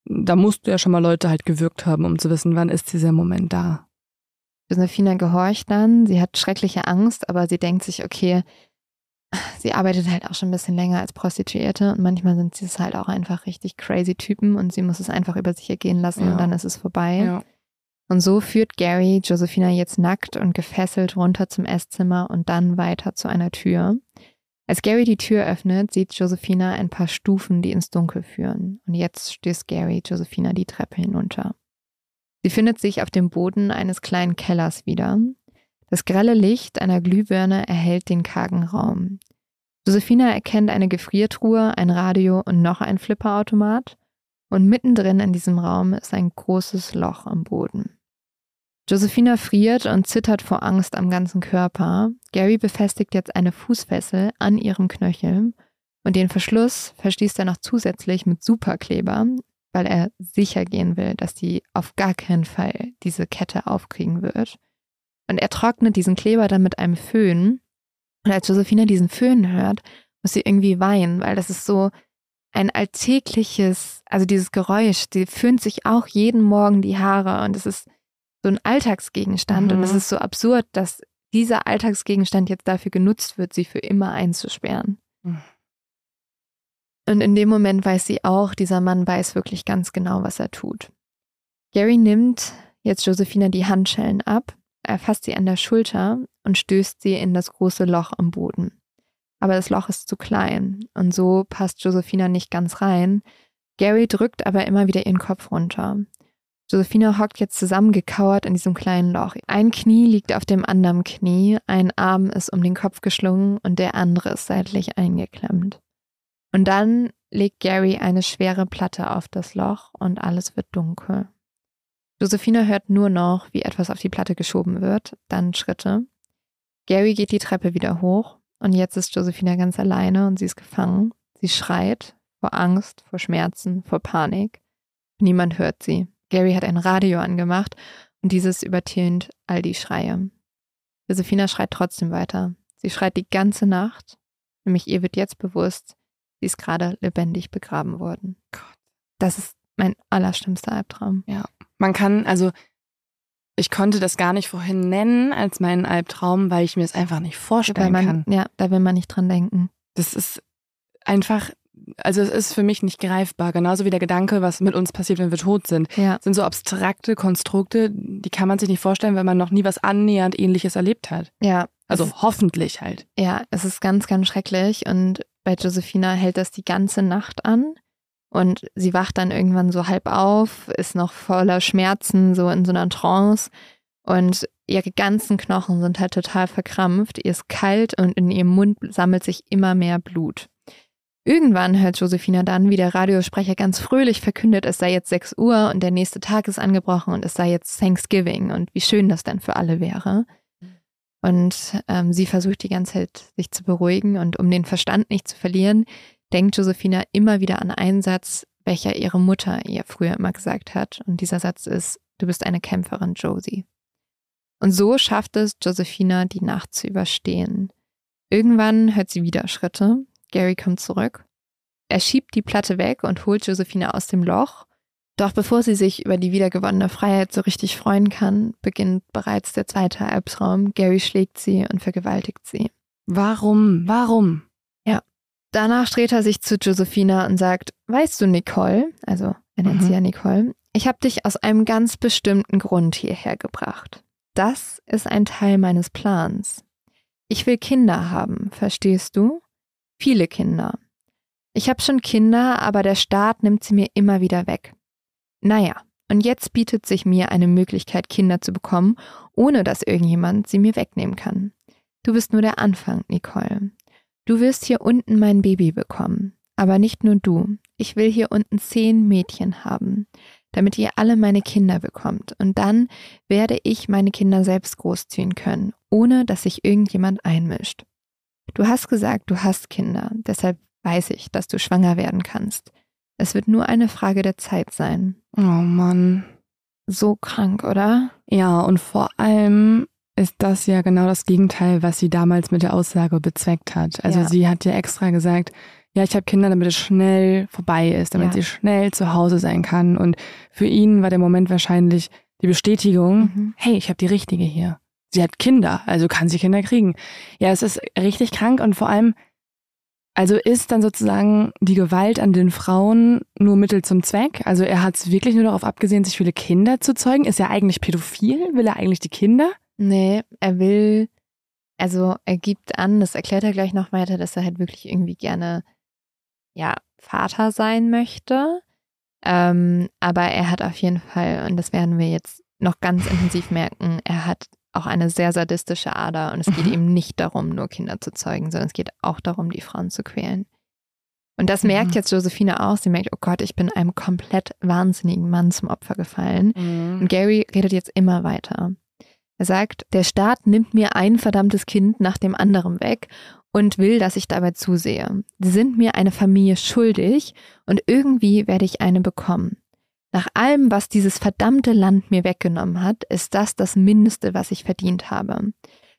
da musst du ja schon mal Leute halt gewürgt haben, um zu wissen, wann ist dieser Moment da. Josephina gehorcht dann, sie hat schreckliche Angst, aber sie denkt sich, okay, sie arbeitet halt auch schon ein bisschen länger als Prostituierte und manchmal sind sie es halt auch einfach richtig crazy Typen und sie muss es einfach über sich ergehen lassen Ja. und dann ist es vorbei. Ja. Und so führt Gary Josephina jetzt nackt und gefesselt runter zum Esszimmer und dann weiter zu einer Tür. Als Gary die Tür öffnet, sieht Josephina ein paar Stufen, die ins Dunkel führen. Und jetzt stößt Gary Josephina die Treppe hinunter. Sie findet sich auf dem Boden eines kleinen Kellers wieder. Das grelle Licht einer Glühbirne erhellt den kargen Raum. Josephina erkennt eine Gefriertruhe, ein Radio und noch ein Flipperautomat. Und mittendrin in diesem Raum ist ein großes Loch am Boden. Josephina friert und zittert vor Angst am ganzen Körper. Gary befestigt jetzt eine Fußfessel an ihrem Knöchel und den Verschluss verschließt er noch zusätzlich mit Superkleber, weil er sicher gehen will, dass sie auf gar keinen Fall diese Kette aufkriegen wird. Und er trocknet diesen Kleber dann mit einem Föhn. Und als Josephina diesen Föhn hört, muss sie irgendwie weinen, weil das ist so, ein alltägliches, also dieses Geräusch, die föhnt sich auch jeden Morgen die Haare und es ist so ein Alltagsgegenstand mhm. und es ist so absurd, dass dieser Alltagsgegenstand jetzt dafür genutzt wird, sie für immer einzusperren. Mhm. Und in dem Moment weiß sie auch, dieser Mann weiß wirklich ganz genau, was er tut. Gary nimmt jetzt Josephina die Handschellen ab, er fasst sie an der Schulter und stößt sie in das große Loch am Boden. Aber das Loch ist zu klein und so passt Josephina nicht ganz rein. Gary drückt aber immer wieder ihren Kopf runter. Josephina hockt jetzt zusammengekauert in diesem kleinen Loch. Ein Knie liegt auf dem anderen Knie, ein Arm ist um den Kopf geschlungen und der andere ist seitlich eingeklemmt. Und dann legt Gary eine schwere Platte auf das Loch und alles wird dunkel. Josephina hört nur noch, wie etwas auf die Platte geschoben wird, dann Schritte. Gary geht die Treppe wieder hoch und jetzt ist Josephina ganz alleine und sie ist gefangen. Sie schreit vor Angst, vor Schmerzen, vor Panik. Niemand hört sie. Gary hat ein Radio angemacht und dieses übertönt all die Schreie. Josephina schreit trotzdem weiter. Sie schreit die ganze Nacht, nämlich ihr wird jetzt bewusst, Sie ist gerade lebendig begraben worden. Gott. Das ist mein allerschlimmster Albtraum. Ja. Man kann, also ich konnte das gar nicht vorhin nennen als meinen Albtraum, weil ich mir es einfach nicht vorstellen man, kann. Ja, da will man nicht dran denken. Das ist einfach, also es ist für mich nicht greifbar. Genauso wie der Gedanke, was mit uns passiert, wenn wir tot sind. Ja. Sind so abstrakte Konstrukte, die kann man sich nicht vorstellen, wenn man noch nie was annähernd ähnliches erlebt hat. Ja. Also hoffentlich halt. Ja, es ist ganz, ganz schrecklich und bei Josephina hält das die ganze Nacht an und sie wacht dann irgendwann so halb auf, ist noch voller Schmerzen, so in so einer Trance und ihre ganzen Knochen sind halt total verkrampft, ihr ist kalt und in ihrem Mund sammelt sich immer mehr Blut. Irgendwann hört Josephina dann, wie der Radiosprecher ganz fröhlich verkündet, es sei jetzt 6 Uhr und der nächste Tag ist angebrochen und es sei jetzt Thanksgiving und wie schön das denn für alle wäre. Und ähm, sie versucht die ganze Zeit, sich zu beruhigen und um den Verstand nicht zu verlieren, denkt Josephina immer wieder an einen Satz, welcher ihre Mutter ihr früher immer gesagt hat. Und dieser Satz ist, du bist eine Kämpferin, Josie. Und so schafft es Josephina, die Nacht zu überstehen. Irgendwann hört sie wieder Schritte. Gary kommt zurück. Er schiebt die Platte weg und holt Josephina aus dem Loch doch bevor sie sich über die wiedergewonnene Freiheit so richtig freuen kann, beginnt bereits der zweite Albtraum. Gary schlägt sie und vergewaltigt sie. Warum? Warum? Ja. Danach dreht er sich zu Josephina und sagt, weißt du, Nicole, also er nennt mhm. sie ja Nicole, ich habe dich aus einem ganz bestimmten Grund hierher gebracht. Das ist ein Teil meines Plans. Ich will Kinder haben, verstehst du? Viele Kinder. Ich habe schon Kinder, aber der Staat nimmt sie mir immer wieder weg. Naja, und jetzt bietet sich mir eine Möglichkeit, Kinder zu bekommen, ohne dass irgendjemand sie mir wegnehmen kann. Du bist nur der Anfang, Nicole. Du wirst hier unten mein Baby bekommen. Aber nicht nur du. Ich will hier unten zehn Mädchen haben, damit ihr alle meine Kinder bekommt. Und dann werde ich meine Kinder selbst großziehen können, ohne dass sich irgendjemand einmischt. Du hast gesagt, du hast Kinder, deshalb weiß ich, dass du schwanger werden kannst. Es wird nur eine Frage der Zeit sein. Oh Mann. So krank, oder? Ja, und vor allem ist das ja genau das Gegenteil, was sie damals mit der Aussage bezweckt hat. Also ja. sie hat ja extra gesagt, ja, ich habe Kinder, damit es schnell vorbei ist, damit ja. sie schnell zu Hause sein kann. Und für ihn war der Moment wahrscheinlich die Bestätigung, mhm. hey, ich habe die richtige hier. Sie hat Kinder, also kann sie Kinder kriegen. Ja, es ist richtig krank und vor allem, also ist dann sozusagen die Gewalt an den Frauen nur Mittel zum Zweck? Also er hat es wirklich nur darauf abgesehen, sich viele Kinder zu zeugen? Ist er eigentlich pädophil? Will er eigentlich die Kinder? Nee, er will, also er gibt an, das erklärt er gleich noch weiter, dass er halt wirklich irgendwie gerne, ja, Vater sein möchte. Ähm, aber er hat auf jeden Fall, und das werden wir jetzt noch ganz intensiv merken, er hat auch eine sehr sadistische Ader und es geht mhm. ihm nicht darum, nur Kinder zu zeugen, sondern es geht auch darum, die Frauen zu quälen. Und das mhm. merkt jetzt Josephine auch. Sie merkt, oh Gott, ich bin einem komplett wahnsinnigen Mann zum Opfer gefallen. Mhm. Und Gary redet jetzt immer weiter. Er sagt, der Staat nimmt mir ein verdammtes Kind nach dem anderen weg und will, dass ich dabei zusehe. Sie sind mir eine Familie schuldig und irgendwie werde ich eine bekommen. Nach allem, was dieses verdammte Land mir weggenommen hat, ist das das Mindeste, was ich verdient habe.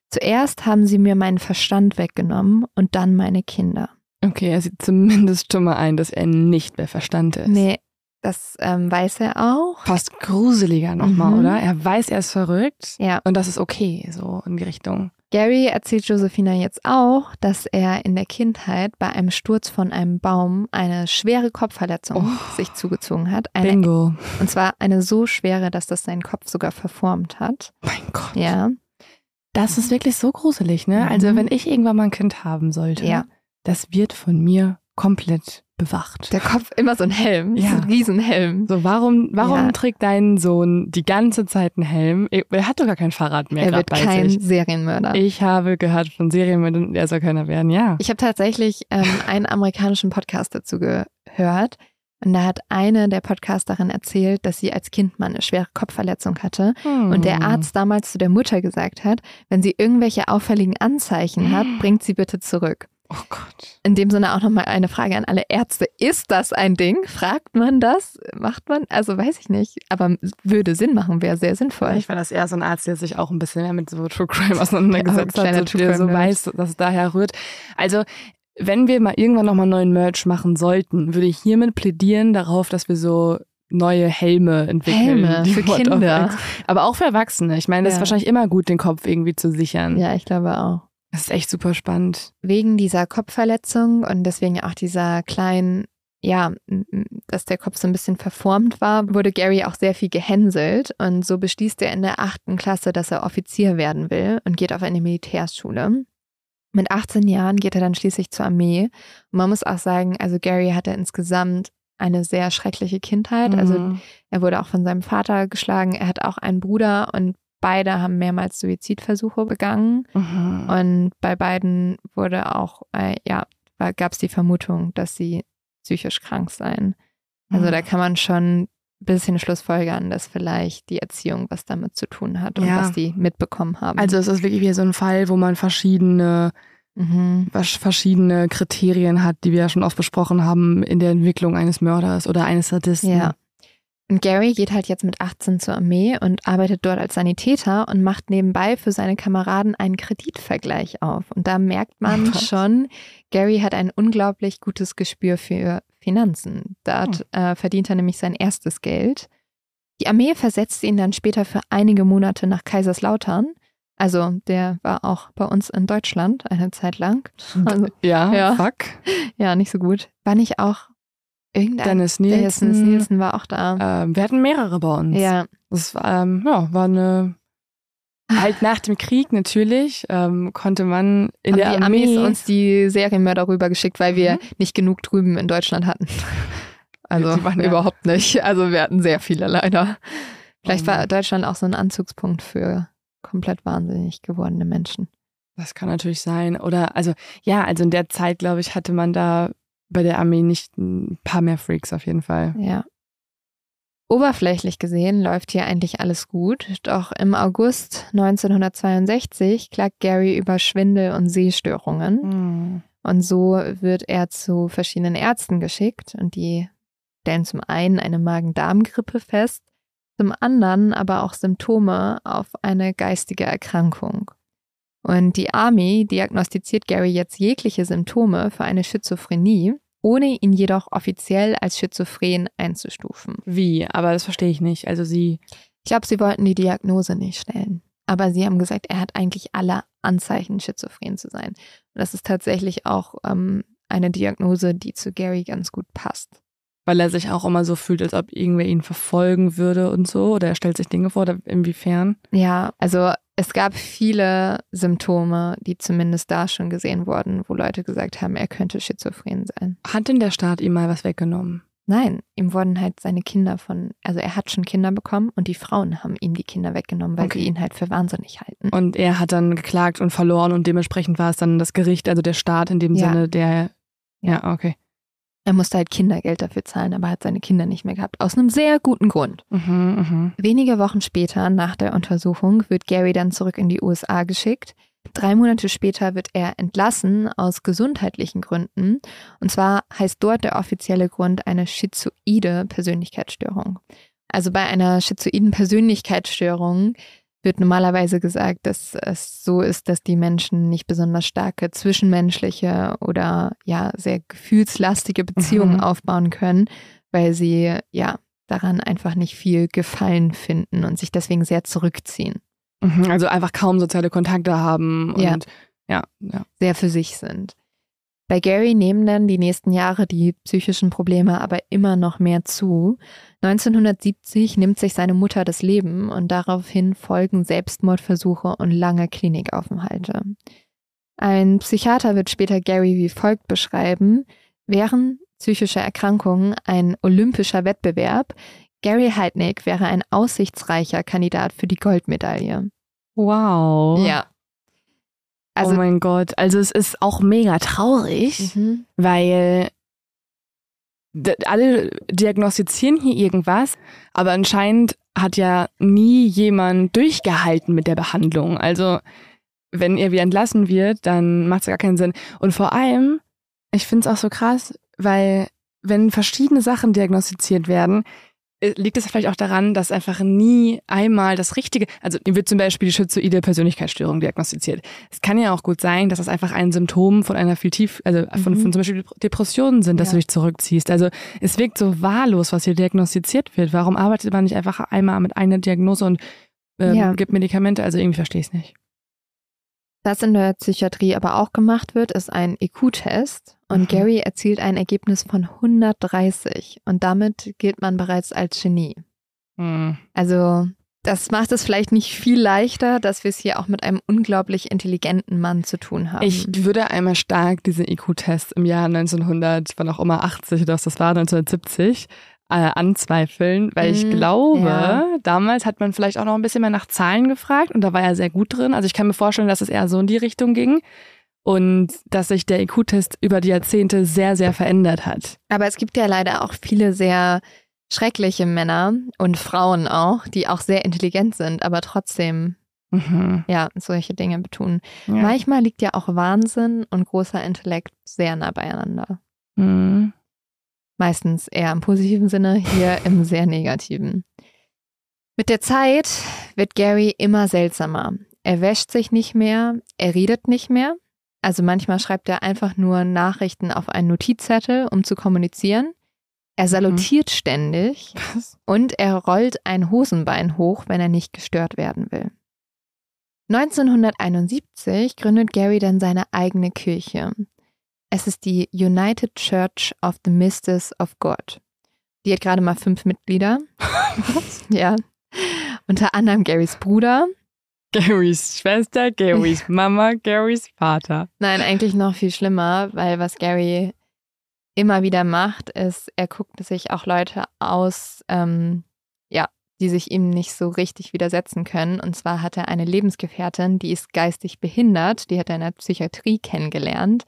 Zuerst haben sie mir meinen Verstand weggenommen und dann meine Kinder. Okay, er sieht zumindest schon mal ein, dass er nicht bei Verstand ist. Nee, das ähm, weiß er auch. Fast gruseliger nochmal, Mhm. oder? Er weiß, er ist verrückt. Ja. Und das ist okay, so in die Richtung. Gary erzählt Josephina jetzt auch, dass er in der Kindheit bei einem Sturz von einem Baum eine schwere Kopfverletzung Oh. sich zugezogen hat. Eine, Bingo. und zwar eine so schwere, dass das seinen Kopf sogar verformt hat. Mein Gott. Ja. Das ist wirklich so gruselig, ne? Mhm. Also, wenn ich irgendwann mal ein Kind haben sollte, Ja. das wird von mir komplett bewacht. Der Kopf immer so ein Helm, Ja. so ein Riesenhelm. So, warum, warum Ja. trägt dein Sohn die ganze Zeit einen Helm? Er hat doch gar kein Fahrrad mehr Er wird kein sich. Serienmörder. Ich habe gehört von Serienmördern, er soll keiner werden, ja. Ich habe tatsächlich ähm, einen amerikanischen Podcast dazu gehört. Und da hat eine der Podcasterinnen erzählt, dass sie als Kind mal eine schwere Kopfverletzung hatte. Und der Hm. Arzt damals zu der Mutter gesagt hat, wenn sie irgendwelche auffälligen Anzeichen hat, bringt sie bitte zurück. Oh Gott. In dem Sinne auch nochmal eine Frage an alle Ärzte. Ist das ein Ding? Fragt man das? Macht man? Also weiß ich nicht. Aber würde Sinn machen, wäre sehr sinnvoll. Ich war das eher so ein Arzt, der sich auch ein bisschen mehr mit so True Crime auseinandergesetzt Ja, hat, der so weiß, dass es daher rührt. Also, wenn wir mal irgendwann nochmal neuen Merch machen sollten, würde ich hiermit plädieren darauf, dass wir so neue Helme entwickeln. Helme für Kinder. Aber auch für Erwachsene. Ich meine, das ist Ja. wahrscheinlich immer gut, den Kopf irgendwie zu sichern. Ja, ich glaube auch. Das ist echt super spannend. wegen dieser Kopfverletzung und deswegen auch dieser kleinen, ja, dass der Kopf so ein bisschen verformt war, wurde Gary auch sehr viel gehänselt und so beschließt er in der achten Klasse, dass er Offizier werden will und geht auf eine Militärschule. Mit 18 Jahren geht er dann schließlich zur Armee. Und man muss auch sagen, also Gary hatte insgesamt eine sehr schreckliche Kindheit. Also Mhm. er wurde auch von seinem Vater geschlagen. Er hat auch einen Bruder und beide haben mehrmals Suizidversuche begangen. Mhm. Und bei beiden wurde auch, äh, ja, gab es die Vermutung, dass sie psychisch krank seien. Also Mhm. da kann man schon ein bisschen schlussfolgern, dass vielleicht die Erziehung was damit zu tun hat und Ja. was die mitbekommen haben. Also es ist wirklich wie so ein Fall, wo man verschiedene, mhm. verschiedene Kriterien hat, die wir ja schon oft besprochen haben in der Entwicklung eines Mörders oder eines Sadisten. Ja. Und Gary geht halt jetzt mit 18 zur Armee und arbeitet dort als Sanitäter und macht nebenbei für seine Kameraden einen Kreditvergleich auf. Und da merkt man Was? schon, Gary hat ein unglaublich gutes Gespür für Finanzen. Dort äh, verdient er nämlich sein erstes Geld. Die Armee versetzt ihn dann später für einige Monate nach Kaiserslautern. Also der war auch bei uns in Deutschland eine Zeit lang. Also, Ja, Ja. fuck. ja, nicht so gut. War nicht auch irgendein Dennis Dennis Nielsen. Nielsen war auch da. Ähm, wir hatten mehrere bei uns. Ja, Das ähm, ja, war eine. Halt nach dem Krieg natürlich ähm, konnte man in haben der die Armee Amis uns die Serienmörder rübergeschickt, weil wir Mhm. nicht genug drüben in Deutschland hatten. Also Die waren ja- überhaupt nicht. Also wir hatten sehr viele leider. Vielleicht war Mann. Deutschland auch so ein Anzugspunkt für komplett wahnsinnig gewordene Menschen. Das kann natürlich sein. Oder also ja, also in der Zeit glaube ich hatte man da bei der Armee nicht ein paar mehr Freaks auf jeden Fall. Ja. Oberflächlich gesehen läuft hier eigentlich alles gut, doch im August 1962 klagt Gary über Schwindel und Sehstörungen. Hm. Und so wird er zu verschiedenen Ärzten geschickt und die stellen zum einen eine Magen-Darm-Grippe fest, zum anderen aber auch Symptome auf eine geistige Erkrankung. Und die Army diagnostiziert Gary jetzt jegliche Symptome für eine Schizophrenie, ohne ihn jedoch offiziell als schizophren einzustufen. Wie? Aber das verstehe ich nicht. Also sie. Ich glaube, sie wollten die Diagnose nicht stellen. Aber sie haben gesagt, er hat eigentlich alle Anzeichen, schizophren zu sein. Und das ist tatsächlich auch ähm, eine Diagnose, die zu Gary ganz gut passt. Weil er sich auch immer so fühlt, als ob irgendwer ihn verfolgen würde und so. Oder er stellt sich Dinge vor, oder inwiefern? Ja, also es gab viele Symptome, die zumindest da schon gesehen wurden, wo Leute gesagt haben, er könnte schizophren sein. Hat denn der Staat ihm mal was weggenommen? Nein, ihm wurden halt seine Kinder von, also er hat schon Kinder bekommen und die Frauen haben ihm die Kinder weggenommen, weil Okay. sie ihn halt für wahnsinnig halten. Und er hat dann geklagt und verloren und dementsprechend war es dann das Gericht, also der Staat in dem Ja. Sinne, der. Ja, okay. Er musste halt Kindergeld dafür zahlen, aber hat seine Kinder nicht mehr gehabt. Aus einem sehr guten Grund. Mhm, mhm. Wenige Wochen später, nach der Untersuchung, wird Gary dann zurück in die USA geschickt. Drei Monate später wird er entlassen aus gesundheitlichen Gründen. Und zwar heißt dort der offizielle Grund eine schizoide Persönlichkeitsstörung. Also bei einer schizoiden Persönlichkeitsstörung wird normalerweise gesagt, dass es so ist, dass die Menschen nicht besonders starke zwischenmenschliche oder ja sehr gefühlslastige Beziehungen Mhm. aufbauen können, weil sie ja daran einfach nicht viel Gefallen finden und sich deswegen sehr zurückziehen, Mhm, Also einfach kaum soziale Kontakte haben und Ja. ja, ja. sehr für sich sind. Bei Gary nehmen dann die nächsten Jahre die psychischen Probleme aber immer noch mehr zu. 1970 nimmt sich seine Mutter das Leben und daraufhin folgen Selbstmordversuche und lange Klinikaufenthalte. Ein Psychiater wird später Gary wie folgt beschreiben: Wären psychische Erkrankungen ein olympischer Wettbewerb, Gary Heidnick wäre ein aussichtsreicher Kandidat für die Goldmedaille. Wow. Ja. Also, oh mein Gott. Also es ist auch mega traurig, mhm. weil alle diagnostizieren hier irgendwas, aber anscheinend hat ja nie jemand durchgehalten mit der Behandlung. Also wenn er wieder entlassen wird, dann macht es gar keinen Sinn. Und vor allem, ich finde es auch so krass, weil wenn verschiedene Sachen diagnostiziert werden, liegt es vielleicht auch daran, dass einfach nie einmal das Richtige, also ihm wird zum Beispiel die schizoide Persönlichkeitsstörung diagnostiziert. Es kann ja auch gut sein, dass das einfach ein Symptom von einer viel tief, also von, Mhm. von zum Beispiel Depressionen sind, dass Ja. du dich zurückziehst. Also es wirkt so wahllos, was hier diagnostiziert wird. Warum arbeitet man nicht einfach einmal mit einer Diagnose und ähm, Ja. gibt Medikamente? Also irgendwie verstehe ich es nicht. Was in der Psychiatrie aber auch gemacht wird, ist ein IQ-Test. Und Mhm. Gary erzielt ein Ergebnis von 130. Und damit gilt man bereits als Genie. Hm. Also, das macht es vielleicht nicht viel leichter, dass wir es hier auch mit einem unglaublich intelligenten Mann zu tun haben. Ich würde einmal stark diese IQ-Tests im Jahr 1900, wann auch immer 80 oder was das war, 1970, äh, anzweifeln, weil ich Mm, glaube, ja. damals hat man vielleicht auch noch ein bisschen mehr nach Zahlen gefragt und da war er sehr gut drin. Also ich kann mir vorstellen, dass es eher so in die Richtung ging und dass sich der IQ-Test über die Jahrzehnte sehr, sehr verändert hat. aber es gibt ja leider auch viele sehr schreckliche Männer und Frauen auch, die auch sehr intelligent sind, aber trotzdem, Mhm. ja, solche Dinge betun. Ja. Manchmal liegt ja auch Wahnsinn und großer Intellekt sehr nah beieinander. Mhm. Meistens eher im positiven Sinne, hier im sehr negativen. Mit der Zeit wird Gary immer seltsamer. Er wäscht sich nicht mehr, er redet nicht mehr. Also manchmal schreibt er einfach nur Nachrichten auf einen Notizzettel, um zu kommunizieren. Er salutiert ständig Was? und er rollt ein Hosenbein hoch, wenn er nicht gestört werden will. 1971 gründet Gary dann seine eigene Kirche. Es ist die United Church of the Misters of God. Die hat gerade mal fünf Mitglieder. ja. Unter anderem Garys Bruder. Garys Schwester, Garys Mama, Garys Vater. Nein, eigentlich noch viel schlimmer, weil was Gary immer wieder macht, ist, er guckt sich auch Leute aus, ähm, ja, die sich ihm nicht so richtig widersetzen können. Und zwar hat er eine Lebensgefährtin, die ist geistig behindert, die hat er in der Psychiatrie kennengelernt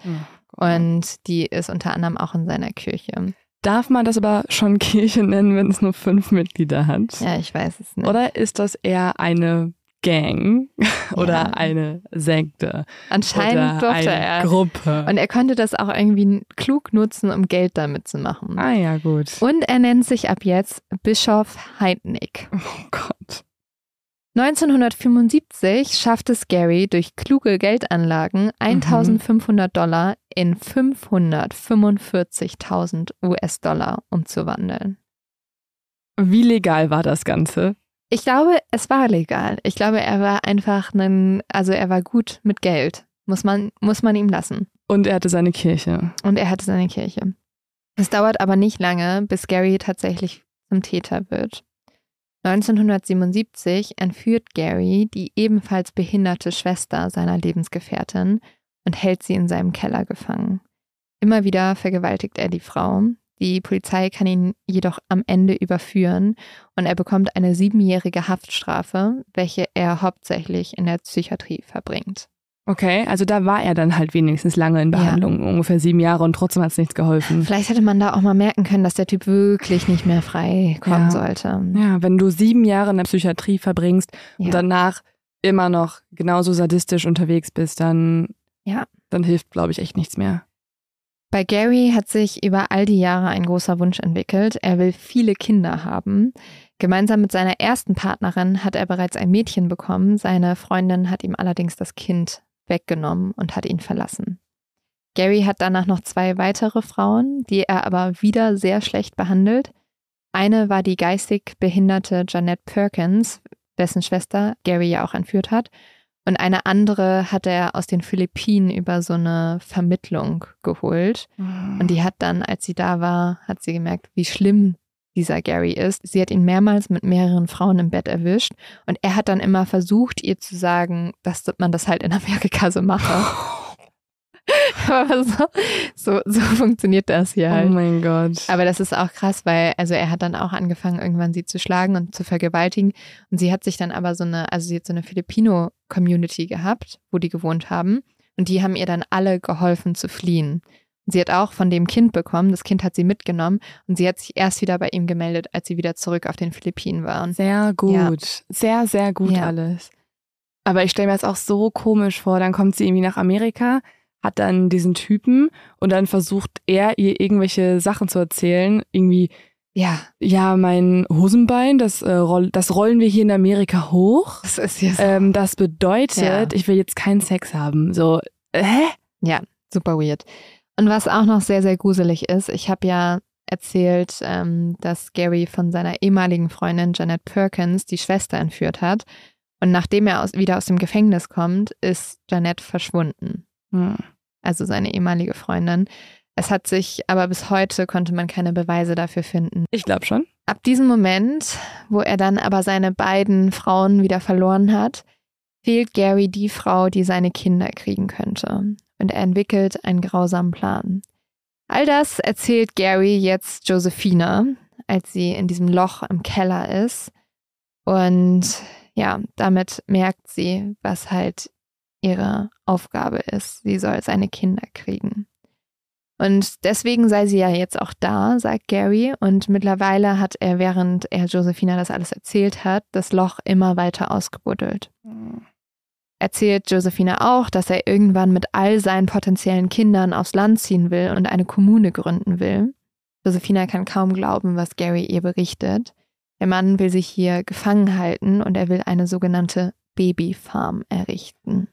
und die ist unter anderem auch in seiner Kirche. Darf man das aber schon Kirche nennen, wenn es nur fünf Mitglieder hat? Ja, ich weiß es nicht. Oder ist das eher eine Gang oder Ja. eine Sekte Anscheinend oder durfte eine er. Gruppe? Und er konnte das auch irgendwie klug nutzen, um Geld damit zu machen. ah ja, gut. Und er nennt sich ab jetzt Bischof Heidnick. Oh Gott. 1975 schafft es Gary durch kluge Geldanlagen 1500 Dollar in 545.000 US-Dollar umzuwandeln. Wie legal war das Ganze? Ich glaube, es war legal. Ich glaube, er war einfach ein, also er war gut mit Geld. Muss man, muss man ihm lassen. Und er hatte seine Kirche. Und er hatte seine Kirche. Es dauert aber nicht lange, bis Gary tatsächlich zum Täter wird. 1977 entführt Gary die ebenfalls behinderte Schwester seiner Lebensgefährtin und hält sie in seinem Keller gefangen. Immer wieder vergewaltigt er die Frau. Die Polizei kann ihn jedoch am Ende überführen und er bekommt eine siebenjährige Haftstrafe, welche er hauptsächlich in der Psychiatrie verbringt. Okay, also da war er dann halt wenigstens lange in Behandlung, ungefähr sieben Jahre und trotzdem hat es nichts geholfen. Vielleicht hätte man da auch mal merken können, dass der Typ wirklich nicht mehr frei kommen Ja. sollte. Ja, wenn du sieben Jahre in der Psychiatrie verbringst Ja. und danach immer noch genauso sadistisch unterwegs bist, dann, Ja. dann hilft, glaube ich, echt nichts mehr. Bei Gary hat sich über all die Jahre ein großer Wunsch entwickelt. Er will viele Kinder haben. Gemeinsam mit seiner ersten Partnerin hat er bereits ein Mädchen bekommen. Seine Freundin hat ihm allerdings das Kind weggenommen und hat ihn verlassen. Gary hat danach noch zwei weitere Frauen, die er aber wieder sehr schlecht behandelt. Eine war die geistig behinderte Jeanette Perkins, dessen Schwester Gary ja auch entführt hat. Und eine andere hat er aus den Philippinen über so eine Vermittlung geholt. Mhm. Und die hat dann, als sie da war, hat sie gemerkt, wie schlimm dieser Gary ist. Sie hat ihn mehrmals mit mehreren Frauen im Bett erwischt. Und er hat dann immer versucht, ihr zu sagen, dass man das halt in Amerika so mache. Aber so, so, so funktioniert das hier Oh halt. mein Gott. Aber das ist auch krass, weil also er hat dann auch angefangen, irgendwann sie zu schlagen und zu vergewaltigen. Und sie hat sich dann aber so eine, also sie hat so eine Filipino-Community gehabt, wo die gewohnt haben. Und die haben ihr dann alle geholfen zu fliehen. Und sie hat auch von dem Kind bekommen, das Kind hat sie mitgenommen und sie hat sich erst wieder bei ihm gemeldet, als sie wieder zurück auf den Philippinen waren. Sehr gut. Ja. Sehr, sehr gut Ja. alles. Aber ich stelle mir das auch so komisch vor. Dann kommt sie irgendwie nach Amerika, hat dann diesen Typen und dann versucht er ihr irgendwelche Sachen zu erzählen. Irgendwie, Ja, ja, mein Hosenbein, das, äh, roll, das rollen wir hier in Amerika hoch. das ist jetzt Ähm, das bedeutet, Ja. ich will jetzt keinen Sex haben. So, äh, hä? Ja, super weird. Und was auch noch sehr, sehr gruselig ist, ich habe ja erzählt, ähm, dass Gary von seiner ehemaligen Freundin Janet Perkins die Schwester entführt hat. Und nachdem er aus, wieder aus dem Gefängnis kommt, ist Janet verschwunden. Hm. Also seine ehemalige Freundin. Es hat sich, aber bis heute konnte man keine Beweise dafür finden. Ich glaube schon. Ab diesem Moment, wo er dann aber seine beiden Frauen wieder verloren hat, fehlt Gary die Frau, die seine Kinder kriegen könnte. Und er entwickelt einen grausamen Plan. All das erzählt Gary jetzt Josephina, als sie in diesem Loch im Keller ist. Und ja, damit merkt sie, was halt ihre Aufgabe ist. Sie soll seine Kinder kriegen. Und deswegen sei sie ja jetzt auch da, sagt Gary. Und mittlerweile hat er, während er Josephina das alles erzählt hat, das Loch immer weiter ausgebuddelt. Erzählt Josephina auch, dass er irgendwann mit all seinen potenziellen Kindern aufs Land ziehen will und eine Kommune gründen will. Josephina kann kaum glauben, was Gary ihr berichtet. Der Mann will sich hier gefangen halten und er will eine sogenannte Babyfarm errichten.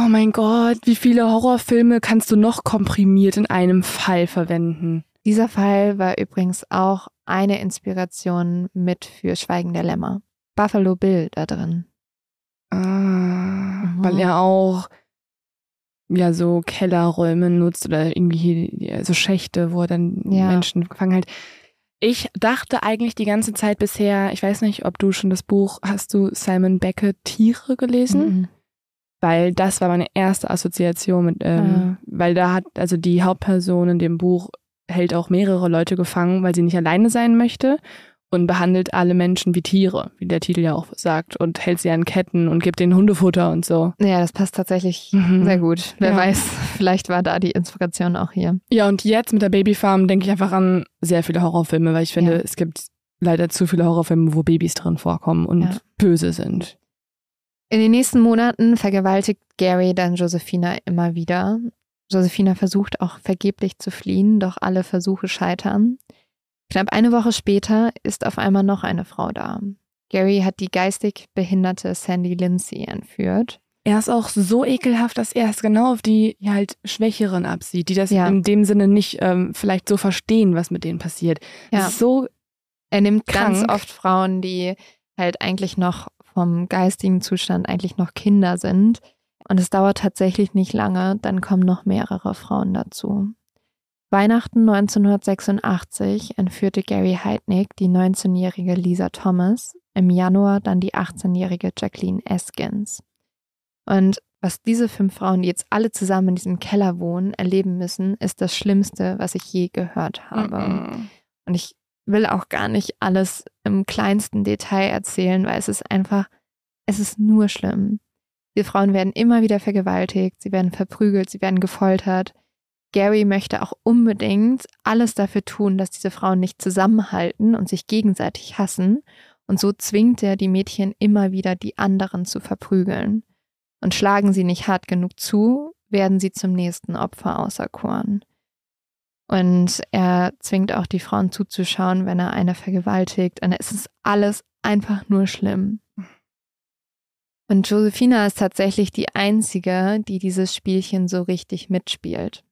Oh mein Gott, wie viele Horrorfilme kannst du noch komprimiert in einem Fall verwenden? Dieser Fall war übrigens auch eine Inspiration mit für Schweigen der Lämmer. Buffalo Bill da drin. Ah, weil er auch ja so Kellerräume nutzt oder irgendwie so Schächte, wo er dann Ja. Menschen gefangen hält. Ich dachte eigentlich die ganze Zeit bisher, ich weiß nicht, ob du schon das Buch, hast du Simon Beckett Tiere gelesen? Mhm. Weil das war meine erste Assoziation mit, ähm, weil da hat, also die Hauptperson in dem Buch hält auch mehrere Leute gefangen, weil sie nicht alleine sein möchte und behandelt alle Menschen wie Tiere, wie der Titel ja auch sagt, und hält sie an Ketten und gibt ihnen Hundefutter und so. Ja, das passt tatsächlich Mhm. sehr gut. Wer Ja. weiß, vielleicht war da die Inspiration auch hier. Ja, und jetzt mit der Babyfarm denke ich einfach an sehr viele Horrorfilme, weil ich finde, Ja. es gibt leider zu viele Horrorfilme, wo Babys drin vorkommen und Ja. böse sind. In den nächsten Monaten vergewaltigt Gary dann Josephina immer wieder. Josephina versucht auch vergeblich zu fliehen, doch alle Versuche scheitern. Knapp eine Woche später ist auf einmal noch eine Frau da. Gary hat die geistig behinderte Sandy Lindsay entführt. Er ist auch so ekelhaft, dass er es genau auf die halt Schwächeren absieht, die das Ja. in dem Sinne nicht ähm, vielleicht so verstehen, was mit denen passiert. Ja. So, Er nimmt ganz Krank. oft Frauen, die halt eigentlich noch vom geistigen Zustand eigentlich noch Kinder sind. Und es dauert tatsächlich nicht lange, dann kommen noch mehrere Frauen dazu. Weihnachten 1986 entführte Gary Heidnick die 19-jährige Lisa Thomas, im Januar dann die 18-jährige Jacqueline Eskins. Und was diese fünf Frauen, die jetzt alle zusammen in diesem Keller wohnen, erleben müssen, ist das Schlimmste, was ich je gehört habe. Mm-mm. Und ich will auch gar nicht alles im kleinsten Detail erzählen, weil es ist einfach, es ist nur schlimm. Die Frauen werden immer wieder vergewaltigt, sie werden verprügelt, sie werden gefoltert. Gary möchte auch unbedingt alles dafür tun, dass diese Frauen nicht zusammenhalten und sich gegenseitig hassen. Und so zwingt er die Mädchen immer wieder, die anderen zu verprügeln. Und schlagen sie nicht hart genug zu, werden sie zum nächsten Opfer auserkoren. Und er zwingt auch die Frauen zuzuschauen, wenn er eine vergewaltigt. Und es ist alles einfach nur schlimm. Und Josephina ist tatsächlich die einzige, die dieses Spielchen so richtig mitspielt.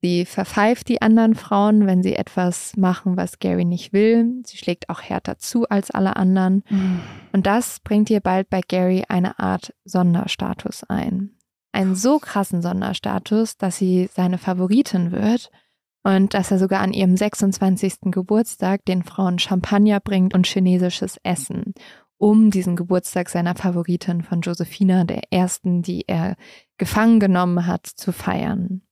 Sie verpfeift die anderen Frauen, wenn sie etwas machen, was Gary nicht will. Sie schlägt auch härter zu als alle anderen. Mhm. Und das bringt ihr bald bei Gary eine Art Sonderstatus ein. Einen so krassen Sonderstatus, dass sie seine Favoritin wird und dass er sogar an ihrem 26. Geburtstag den Frauen Champagner bringt und chinesisches Essen, um diesen Geburtstag seiner Favoritin von Josephina, der ersten, die er gefangen genommen hat, zu feiern.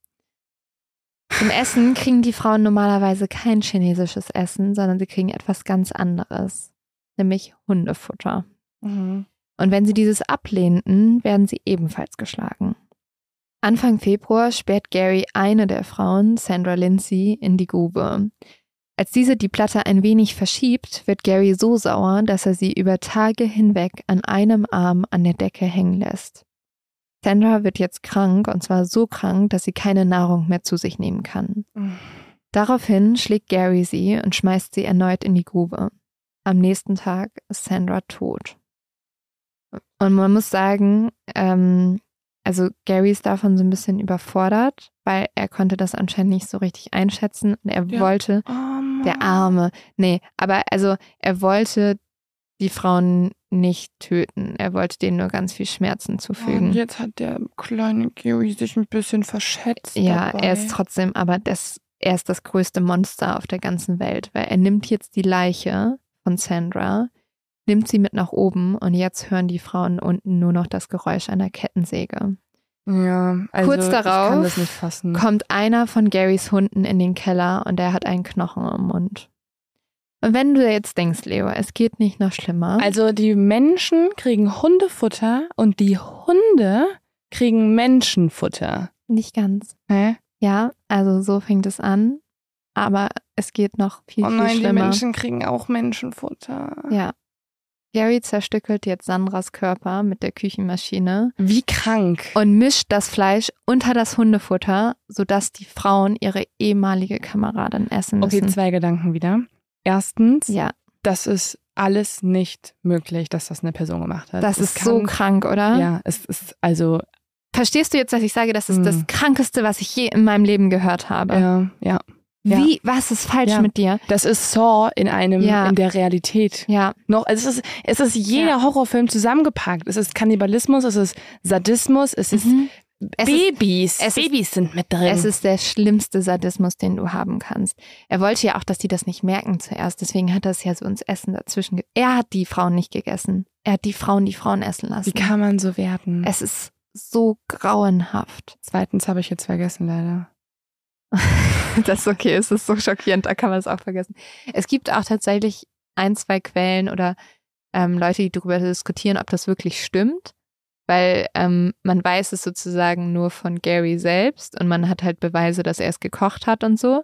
Zum Essen kriegen die Frauen normalerweise kein chinesisches Essen, sondern sie kriegen etwas ganz anderes, nämlich Hundefutter. Mhm. Und wenn sie dieses ablehnten, werden sie ebenfalls geschlagen. Anfang Februar sperrt Gary eine der Frauen, Sandra Lindsay, in die Grube. Als diese die Platte ein wenig verschiebt, wird Gary so sauer, dass er sie über Tage hinweg an einem Arm an der Decke hängen lässt. Sandra wird jetzt krank, und zwar so krank, dass sie keine Nahrung mehr zu sich nehmen kann. Daraufhin schlägt Gary sie und schmeißt sie erneut in die Grube. Am nächsten Tag ist Sandra tot. Und man muss sagen, ähm, also Gary ist davon so ein bisschen überfordert, weil er konnte das anscheinend nicht so richtig einschätzen und er ja. wollte, oh der Arme, nee, aber also er wollte die Frauen nicht töten. Er wollte denen nur ganz viel Schmerzen zufügen. Und jetzt hat der kleine Gary sich ein bisschen verschätzt. Ja, dabei. er ist trotzdem, aber das, er ist das größte Monster auf der ganzen Welt, weil er nimmt jetzt die Leiche von Sandra, nimmt sie mit nach oben und jetzt hören die Frauen unten nur noch das Geräusch einer Kettensäge. Ja, also Kurz darauf kommt einer von Garys Hunden in den Keller und er hat einen Knochen im Mund. Und wenn du jetzt denkst, Leo, es geht nicht noch schlimmer. Also die Menschen kriegen Hundefutter und die Hunde kriegen Menschenfutter. Nicht ganz. Hä? Ja, also so fängt es an. Aber es geht noch viel, oh nein, viel schlimmer. Die Menschen kriegen auch Menschenfutter. Ja. Gary zerstückelt jetzt Sandras Körper mit der Küchenmaschine. Wie krank. Und mischt das Fleisch unter das Hundefutter, sodass die Frauen ihre ehemalige Kameradin essen müssen. Okay, zwei Gedanken wieder. Erstens, ja. das ist alles nicht möglich, dass das eine Person gemacht hat. Das es ist kann, so krank, oder? Ja, es ist also. Verstehst du jetzt, dass ich sage, das ist mh. das hm. Krankeste, was ich je in meinem Leben gehört habe? Ja, ja. Wie, ja. was ist falsch ja. mit dir? Das ist Saw in einem, ja. in der Realität. Ja. Noch, also es ist, es ist jeder Horrorfilm zusammengepackt. Es ist Kannibalismus, es ist Sadismus, es ist mhm. Babys. Es Babys ist, sind mit drin. Es ist der schlimmste Sadismus, den du haben kannst. Er wollte ja auch, dass die das nicht merken zuerst. Deswegen hat er es ja so ins Essen dazwischen. Er hat die Frauen nicht gegessen. Er hat die Frauen die Frauen essen lassen. Wie kann man so werden? Es ist so grauenhaft. Zweitens habe ich jetzt vergessen, leider. das ist okay, es ist so schockierend, da kann man es auch vergessen. Es gibt auch tatsächlich ein, zwei Quellen oder ähm, Leute, die darüber diskutieren, ob das wirklich stimmt weil ähm, man weiß es sozusagen nur von Gary selbst und man hat halt Beweise, dass er es gekocht hat und so.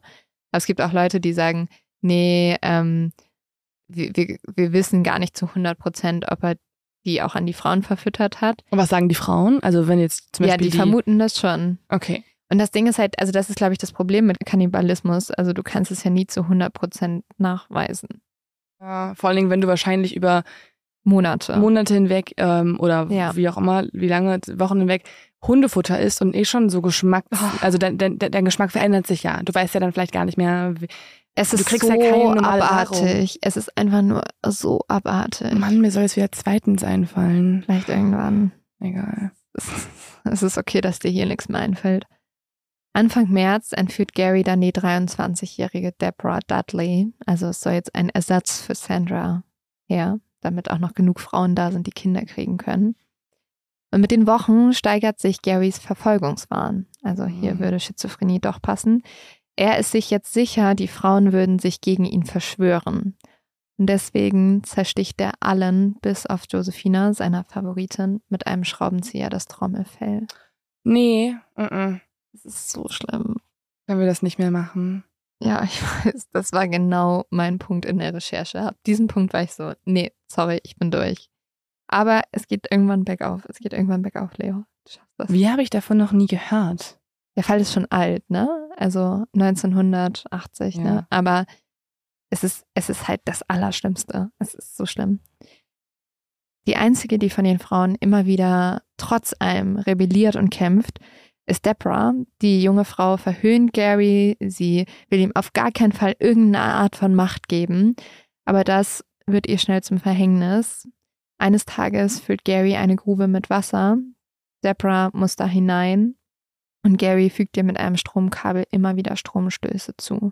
Aber es gibt auch Leute, die sagen, nee, ähm, wir, wir, wir wissen gar nicht zu 100 Prozent, ob er die auch an die Frauen verfüttert hat. Und was sagen die Frauen? Also wenn jetzt zum Beispiel Ja, die, die vermuten das schon. Okay. Und das Ding ist halt, also das ist, glaube ich, das Problem mit Kannibalismus. Also du kannst es ja nie zu 100 Prozent nachweisen. Ja, vor allen Dingen, wenn du wahrscheinlich über Monate. Monate hinweg ähm, oder ja. wie auch immer, wie lange, Wochen hinweg Hundefutter isst und eh schon so Geschmack, oh. also dein, dein, dein Geschmack verändert sich ja. Du weißt ja dann vielleicht gar nicht mehr, wie, es ist so ja abartig. Es ist einfach nur so abartig. Mann, mir soll es wieder zweitens einfallen. Vielleicht irgendwann. Egal. Es ist okay, dass dir hier nichts mehr einfällt. Anfang März entführt Gary dann die 23-jährige Deborah Dudley. Also es soll jetzt ein Ersatz für Sandra her damit auch noch genug Frauen da sind, die Kinder kriegen können. Und mit den Wochen steigert sich Garys Verfolgungswahn. Also hier mhm. würde Schizophrenie doch passen. Er ist sich jetzt sicher, die Frauen würden sich gegen ihn verschwören. Und deswegen zersticht er allen, bis auf Josephina, seiner Favoritin, mit einem Schraubenzieher das Trommelfell. Nee, uh -uh. Das ist so schlimm. Können wir das nicht mehr machen? Ja, ich weiß, das war genau mein Punkt in der Recherche. Ab diesem Punkt war ich so, nee, sorry, ich bin durch. Aber es geht irgendwann bergauf. Es geht irgendwann bergauf, Leo. Du schaffst das. Wie habe ich davon noch nie gehört? der Fall ist schon alt, ne? Also 1980, Ja. ne? Aber es ist, es ist halt das Allerschlimmste. Es ist so schlimm. Die einzige, die von den Frauen immer wieder trotz allem rebelliert und kämpft, ist Deborah. Die junge Frau verhöhnt Gary. Sie will ihm auf gar keinen Fall irgendeine Art von Macht geben. Aber das wird ihr schnell zum Verhängnis. Eines Tages füllt Gary eine Grube mit Wasser. Deborah muss da hinein und Gary fügt ihr mit einem Stromkabel immer wieder Stromstöße zu.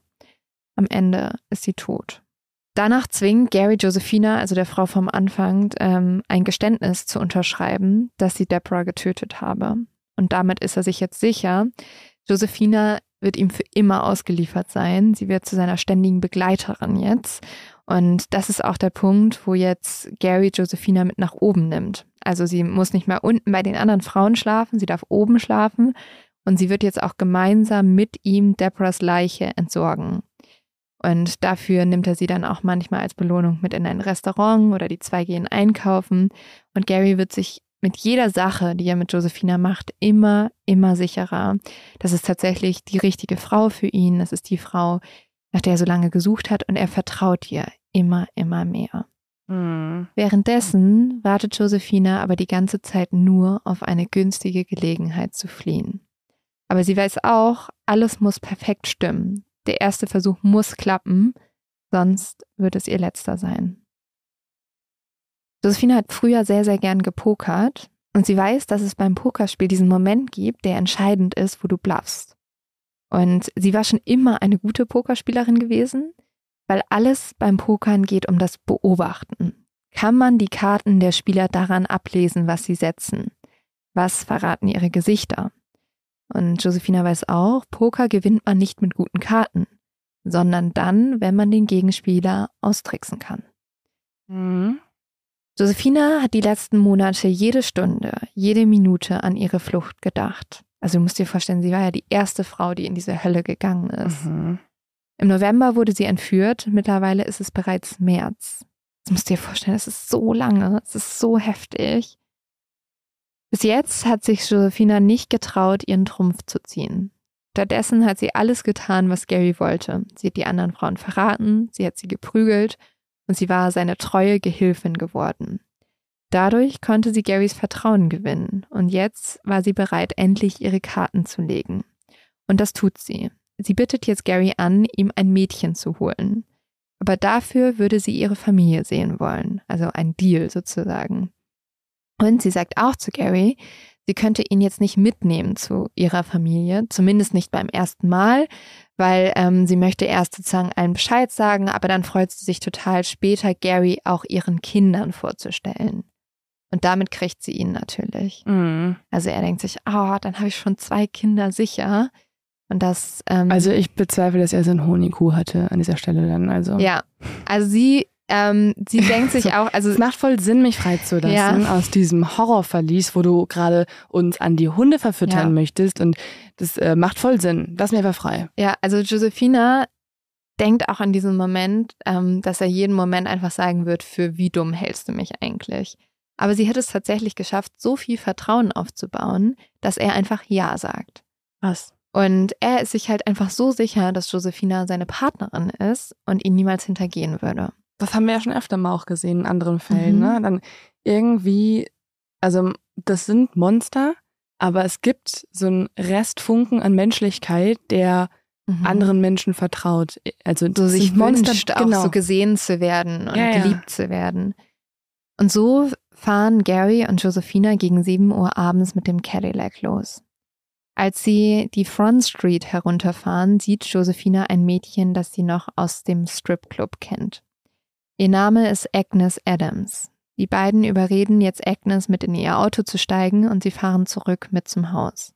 Am Ende ist sie tot. Danach zwingt Gary Josephina, also der Frau vom Anfang, ähm, ein Geständnis zu unterschreiben, dass sie Deborah getötet habe. Und damit ist er sich jetzt sicher, Josephina wird ihm für immer ausgeliefert sein. Sie wird zu seiner ständigen Begleiterin jetzt. Und das ist auch der Punkt, wo jetzt Gary Josephina mit nach oben nimmt. Also sie muss nicht mehr unten bei den anderen Frauen schlafen, sie darf oben schlafen. Und sie wird jetzt auch gemeinsam mit ihm Deborahs Leiche entsorgen. Und dafür nimmt er sie dann auch manchmal als Belohnung mit in ein Restaurant oder die zwei gehen einkaufen. Und Gary wird sich mit jeder Sache, die er mit Josephina macht, immer, immer sicherer. Das ist tatsächlich die richtige Frau für ihn. Das ist die Frau, nach der er so lange gesucht hat. Und er vertraut ihr immer, immer mehr. Hm. Währenddessen wartet Josephina aber die ganze Zeit nur auf eine günstige Gelegenheit zu fliehen. Aber sie weiß auch, alles muss perfekt stimmen. Der erste Versuch muss klappen, sonst wird es ihr letzter sein. Josephine hat früher sehr, sehr gern gepokert und sie weiß, dass es beim Pokerspiel diesen Moment gibt, der entscheidend ist, wo du bluffst. Und sie war schon immer eine gute Pokerspielerin gewesen, weil alles beim Pokern geht um das Beobachten. Kann man die Karten der Spieler daran ablesen, was sie setzen? Was verraten ihre Gesichter? Und Josephina weiß auch, Poker gewinnt man nicht mit guten Karten, sondern dann, wenn man den Gegenspieler austricksen kann. Hm. Josephina hat die letzten Monate jede Stunde, jede Minute an ihre Flucht gedacht. Also du musst dir vorstellen, sie war ja die erste Frau, die in diese Hölle gegangen ist. Mhm. Im November wurde sie entführt, mittlerweile ist es bereits März. Das musst du dir vorstellen, es ist so lange, es ist so heftig. Bis jetzt hat sich Josephina nicht getraut, ihren Trumpf zu ziehen. Stattdessen hat sie alles getan, was Gary wollte. Sie hat die anderen Frauen verraten, sie hat sie geprügelt und sie war seine treue Gehilfin geworden. Dadurch konnte sie Garys Vertrauen gewinnen und jetzt war sie bereit, endlich ihre Karten zu legen. Und das tut sie. Sie bittet jetzt Gary an, ihm ein Mädchen zu holen. Aber dafür würde sie ihre Familie sehen wollen, also ein Deal sozusagen. Und sie sagt auch zu Gary, sie könnte ihn jetzt nicht mitnehmen zu ihrer Familie, zumindest nicht beim ersten Mal, weil ähm, sie möchte erst sozusagen allen Bescheid sagen, aber dann freut sie sich total später, Gary auch ihren Kindern vorzustellen. Und damit kriegt sie ihn natürlich. Mhm. Also er denkt sich, ah, dann habe ich schon zwei Kinder sicher. Und das. Ähm, Also ich bezweifle, dass er so einen Honigkuh hatte an dieser Stelle dann. Also ja, also sie, ähm, sie denkt sich auch, also es macht voll Sinn, mich freizulassen Ja. aus diesem Horrorverlies, wo du gerade uns an die Hunde verfüttern Ja. möchtest. Und das äh, macht voll Sinn. Lass mir einfach frei. Ja, also Josephina denkt auch an diesen Moment, ähm, dass er jeden Moment einfach sagen wird, für wie dumm hältst du mich eigentlich? Aber sie hat es tatsächlich geschafft, so viel Vertrauen aufzubauen, dass er einfach Ja sagt. Was? Und er ist sich halt einfach so sicher, dass Josephina seine Partnerin ist und ihn niemals hintergehen würde. Das haben wir ja schon öfter mal auch gesehen in anderen Fällen. Mhm. Ne? Dann irgendwie, also das sind Monster, aber es gibt so einen Restfunken an Menschlichkeit, der Mhm. anderen Menschen vertraut. Also so sich Monster, wünscht, auch genau. so gesehen zu werden und Ja, ja. geliebt zu werden. Und so fahren Gary und Josephina gegen 7 Uhr abends mit dem Cadillac los. Als sie die Front Street herunterfahren, sieht Josephina ein Mädchen, das sie noch aus dem Stripclub kennt. Ihr Name ist Agnes Adams. Die beiden überreden jetzt Agnes mit in ihr Auto zu steigen und sie fahren zurück mit zum Haus.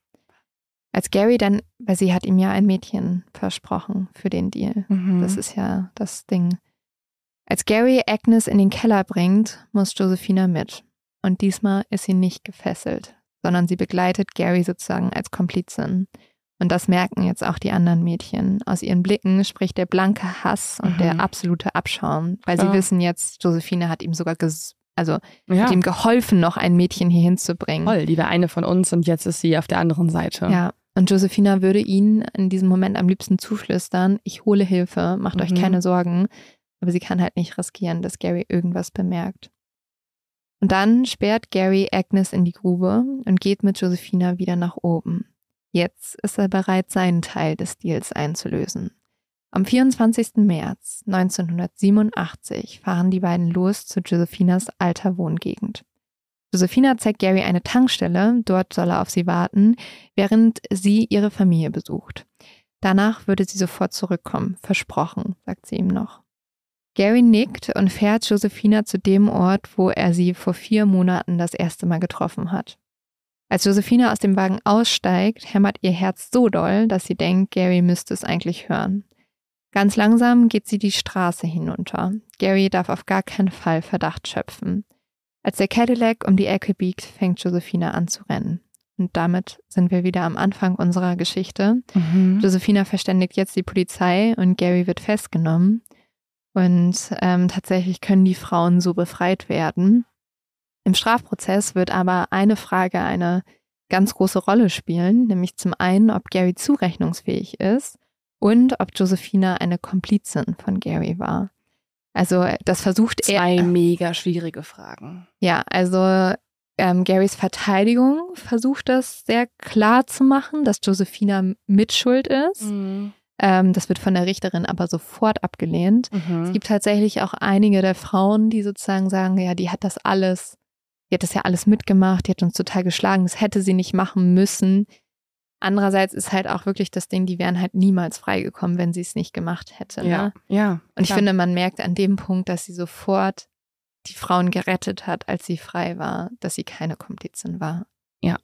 Als Gary dann, weil sie hat ihm ja ein Mädchen versprochen für den Deal. Mhm. Das ist ja das Ding. Als Gary Agnes in den Keller bringt, muss Josephina mit. Und diesmal ist sie nicht gefesselt, sondern sie begleitet Gary sozusagen als Komplizin. Und das merken jetzt auch die anderen Mädchen. Aus ihren Blicken spricht der blanke Hass und Mhm. der absolute Abschaum, weil Klar. sie wissen jetzt, Josephine hat ihm sogar ges also ja. hat ihm geholfen, noch ein Mädchen hier hinzubringen. Toll, die war eine von uns und jetzt ist sie auf der anderen Seite. Ja, Und Josephina würde ihnen in diesem Moment am liebsten zuflüstern, ich hole Hilfe, macht mhm. euch keine Sorgen. Aber sie kann halt nicht riskieren, dass Gary irgendwas bemerkt. Und dann sperrt Gary Agnes in die Grube und geht mit Josephina wieder nach oben. Jetzt ist er bereit, seinen Teil des Deals einzulösen. Am 24. März 1987 fahren die beiden los zu Josephinas alter Wohngegend. Josephina zeigt Gary eine Tankstelle, dort soll er auf sie warten, während sie ihre Familie besucht. Danach würde sie sofort zurückkommen, versprochen, sagt sie ihm noch. Gary nickt und fährt Josephina zu dem Ort, wo er sie vor vier Monaten das erste Mal getroffen hat. Als Josephina aus dem Wagen aussteigt, hämmert ihr Herz so doll, dass sie denkt, Gary müsste es eigentlich hören. Ganz langsam geht sie die Straße hinunter. Gary darf auf gar keinen Fall Verdacht schöpfen. Als der Cadillac um die Ecke biegt, fängt Josephina an zu rennen. Und damit sind wir wieder am Anfang unserer Geschichte. Mhm. Josephina verständigt jetzt die Polizei und Gary wird festgenommen. Und ähm, tatsächlich können die Frauen so befreit werden. Im Strafprozess wird aber eine Frage eine ganz große Rolle spielen, nämlich zum einen, ob Gary zurechnungsfähig ist und ob Josephina eine Komplizin von Gary war. Also das versucht Zwei er. Zwei mega schwierige Fragen. Ja, also ähm, Garys Verteidigung versucht das sehr klar zu machen, dass Josephina mitschuld ist. Mhm. Ähm, das wird von der Richterin aber sofort abgelehnt. Mhm. Es gibt tatsächlich auch einige der Frauen, die sozusagen sagen, ja, die hat das alles, die hat das ja alles mitgemacht, die hat uns total geschlagen, das hätte sie nicht machen müssen. Andererseits ist halt auch wirklich das Ding, die wären halt niemals freigekommen, wenn sie es nicht gemacht hätte. Ja, ne? ja. Und ich finde, man merkt an dem Punkt, dass sie sofort die Frauen gerettet hat, als sie frei war, dass sie keine Komplizin war. Ja.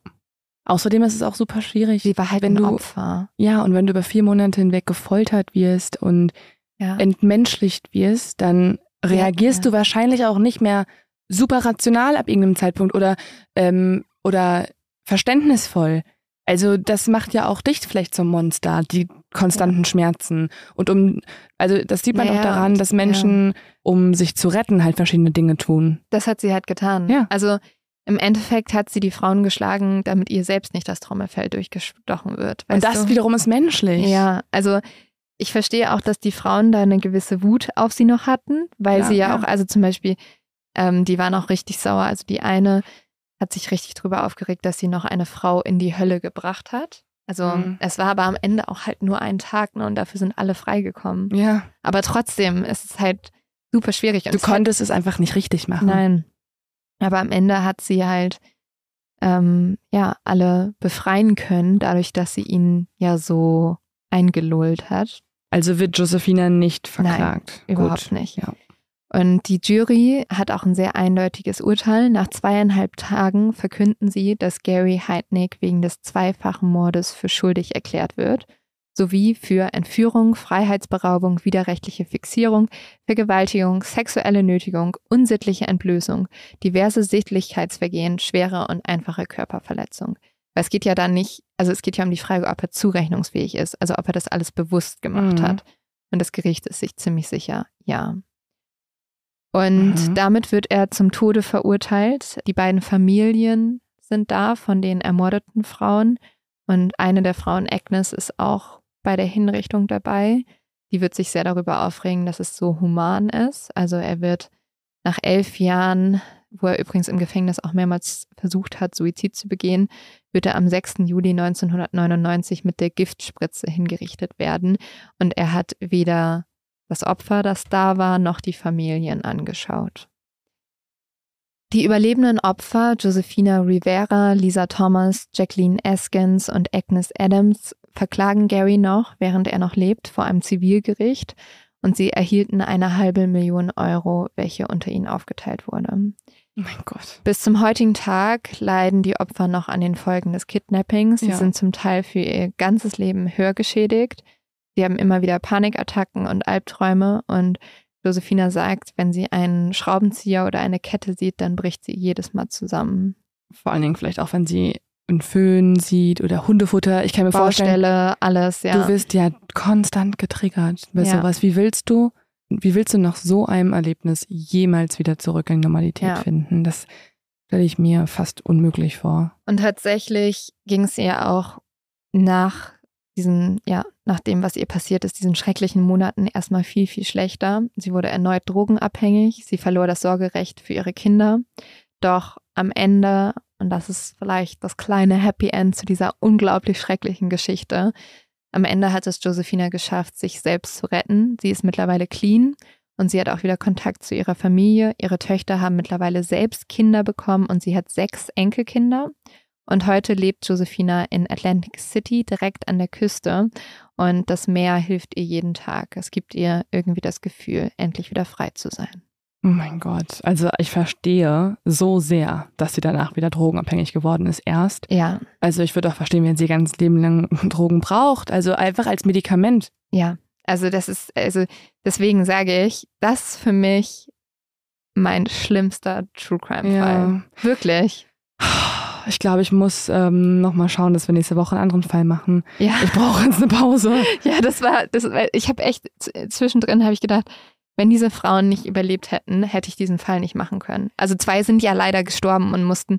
Außerdem ist es auch super schwierig. Sie war halt wenn ein du, Opfer. Ja, und wenn du über vier Monate hinweg gefoltert wirst und ja. entmenschlicht wirst, dann reagierst ja, ja. du wahrscheinlich auch nicht mehr super rational ab irgendeinem Zeitpunkt oder, ähm, oder verständnisvoll. Also das macht ja auch dich vielleicht zum Monster, die konstanten Schmerzen. Und um, also das sieht man naja, doch daran, dass Menschen, um sich zu retten, halt verschiedene Dinge tun. Das hat sie halt getan. Ja. Also im Endeffekt hat sie die Frauen geschlagen, damit ihr selbst nicht das Trommelfell durchgestochen wird. Und das du? wiederum ist menschlich. Ja, also ich verstehe auch, dass die Frauen da eine gewisse Wut auf sie noch hatten, weil ja, sie ja, ja, auch, also zum Beispiel, ähm, die waren auch richtig sauer. Also die eine hat sich richtig drüber aufgeregt, dass sie noch eine Frau in die Hölle gebracht hat. Also mhm. es war aber am Ende auch halt nur ein Tag, ne, und dafür sind alle freigekommen. Ja. Aber trotzdem ist es halt super schwierig. Und du konntest hat, es einfach nicht richtig machen. Nein. Aber am Ende hat sie halt ähm, ja alle befreien können, dadurch, dass sie ihn ja so eingelullt hat. Also wird Josephina nicht verklagt. Nein, überhaupt Gut. nicht. Ja. Und die Jury hat auch ein sehr eindeutiges Urteil. Nach zweieinhalb Tagen verkünden sie, dass Gary Heidnick wegen des zweifachen Mordes für schuldig erklärt wird sowie für Entführung, Freiheitsberaubung, widerrechtliche Fixierung, Vergewaltigung, sexuelle Nötigung, unsittliche Entblößung, diverse Sittlichkeitsvergehen, schwere und einfache Körperverletzung. Weil es geht ja dann nicht, also es geht ja um die Frage, ob er zurechnungsfähig ist, also ob er das alles bewusst gemacht mhm. hat. Und das Gericht ist sich ziemlich sicher, ja. Und mhm. damit wird er zum Tode verurteilt. Die beiden Familien sind da von den ermordeten Frauen. Und eine der Frauen, Agnes, ist auch bei der Hinrichtung dabei. Die wird sich sehr darüber aufregen, dass es so human ist. Also er wird nach elf Jahren, wo er übrigens im Gefängnis auch mehrmals versucht hat, Suizid zu begehen, wird er am 6. Juli 1999 mit der Giftspritze hingerichtet werden. Und er hat weder das Opfer, das da war, noch die Familien angeschaut. Die überlebenden Opfer Josephina Rivera, Lisa Thomas, Jacqueline Eskins und Agnes Adams verklagen Gary noch, während er noch lebt, vor einem Zivilgericht und sie erhielten eine halbe Million Euro, welche unter ihnen aufgeteilt wurde. Oh mein Gott. Bis zum heutigen Tag leiden die Opfer noch an den Folgen des Kidnappings. Sie ja. sind zum Teil für ihr ganzes Leben höher geschädigt. Sie haben immer wieder Panikattacken und Albträume und Josephina sagt, wenn sie einen Schraubenzieher oder eine Kette sieht, dann bricht sie jedes Mal zusammen. Vor allen Dingen vielleicht auch, wenn sie einen Föhn sieht oder Hundefutter. Ich kann mir Baustelle, vorstellen, alles, ja. Du wirst ja konstant getriggert bei ja. sowas. Wie willst du, wie willst du nach so einem Erlebnis jemals wieder zurück in die Normalität ja. finden? Das stelle ich mir fast unmöglich vor. Und tatsächlich ging es ihr auch nach diesen, ja, nach dem, was ihr passiert ist, diesen schrecklichen Monaten erstmal viel, viel schlechter. Sie wurde erneut drogenabhängig. Sie verlor das Sorgerecht für ihre Kinder. Doch am Ende, und das ist vielleicht das kleine Happy End zu dieser unglaublich schrecklichen Geschichte, am Ende hat es Josephina geschafft, sich selbst zu retten. Sie ist mittlerweile clean und sie hat auch wieder Kontakt zu ihrer Familie. Ihre Töchter haben mittlerweile selbst Kinder bekommen und sie hat sechs Enkelkinder. Und heute lebt Josephina in Atlantic City, direkt an der Küste. Und das Meer hilft ihr jeden Tag. Es gibt ihr irgendwie das Gefühl, endlich wieder frei zu sein. Oh mein Gott. Also ich verstehe so sehr, dass sie danach wieder drogenabhängig geworden ist erst. Ja. Also ich würde auch verstehen, wenn sie ganz Leben lang Drogen braucht. Also einfach als Medikament. Ja. Also das ist, also deswegen sage ich, das ist für mich mein schlimmster True Crime Fall. Ja. Wirklich. Ich glaube, ich muss ähm, nochmal schauen, dass wir nächste Woche einen anderen Fall machen. Ja. Ich brauche jetzt eine Pause. Ja, das war, das, ich habe echt zwischendrin habe ich gedacht, wenn diese Frauen nicht überlebt hätten, hätte ich diesen Fall nicht machen können. Also zwei sind ja leider gestorben und mussten,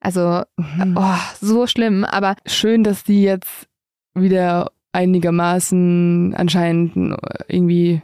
also mhm. oh, so schlimm, aber schön, dass die jetzt wieder einigermaßen anscheinend irgendwie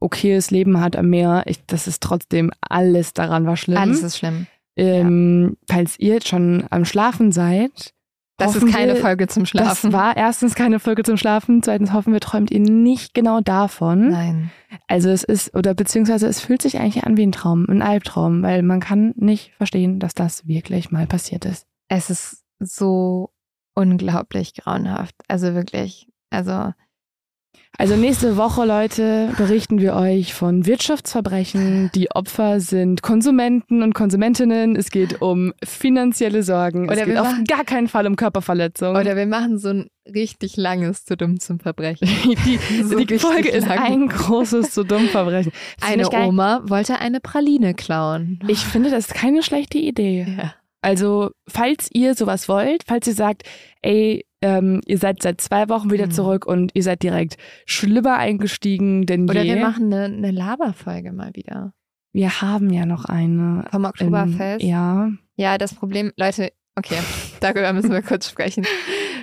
okayes Leben hat am Meer. Ich, das ist trotzdem alles daran war schlimm. Alles ist schlimm. Ähm, ja. Falls ihr jetzt schon am Schlafen seid, das ist keine wir, Folge zum Schlafen. Das war erstens keine Folge zum Schlafen. Zweitens hoffen wir, träumt ihr nicht genau davon. Nein. Also es ist, oder beziehungsweise es fühlt sich eigentlich an wie ein Traum, ein Albtraum, weil man kann nicht verstehen, dass das wirklich mal passiert ist. Es ist so unglaublich grauenhaft. Also wirklich. Also also nächste Woche, Leute, berichten wir euch von Wirtschaftsverbrechen. Die Opfer sind Konsumenten und Konsumentinnen. Es geht um finanzielle Sorgen. Oder es geht auf gar keinen Fall um Körperverletzung. Oder wir machen so ein richtig langes zu dumm zum Verbrechen. die, so die Folge ist lang. ein großes zu dumm Verbrechen. Eine Oma wollte eine Praline klauen. Ich finde, das ist keine schlechte Idee. Ja. Also, falls ihr sowas wollt, falls ihr sagt, ey, ähm, ihr seid seit zwei Wochen wieder mhm. zurück und ihr seid direkt schlimmer eingestiegen denn Oder je. wir machen eine, eine Laberfolge mal wieder. Wir haben ja noch eine. Vom Oktoberfest? Ja. Ja, das Problem, Leute, okay, darüber müssen wir kurz sprechen.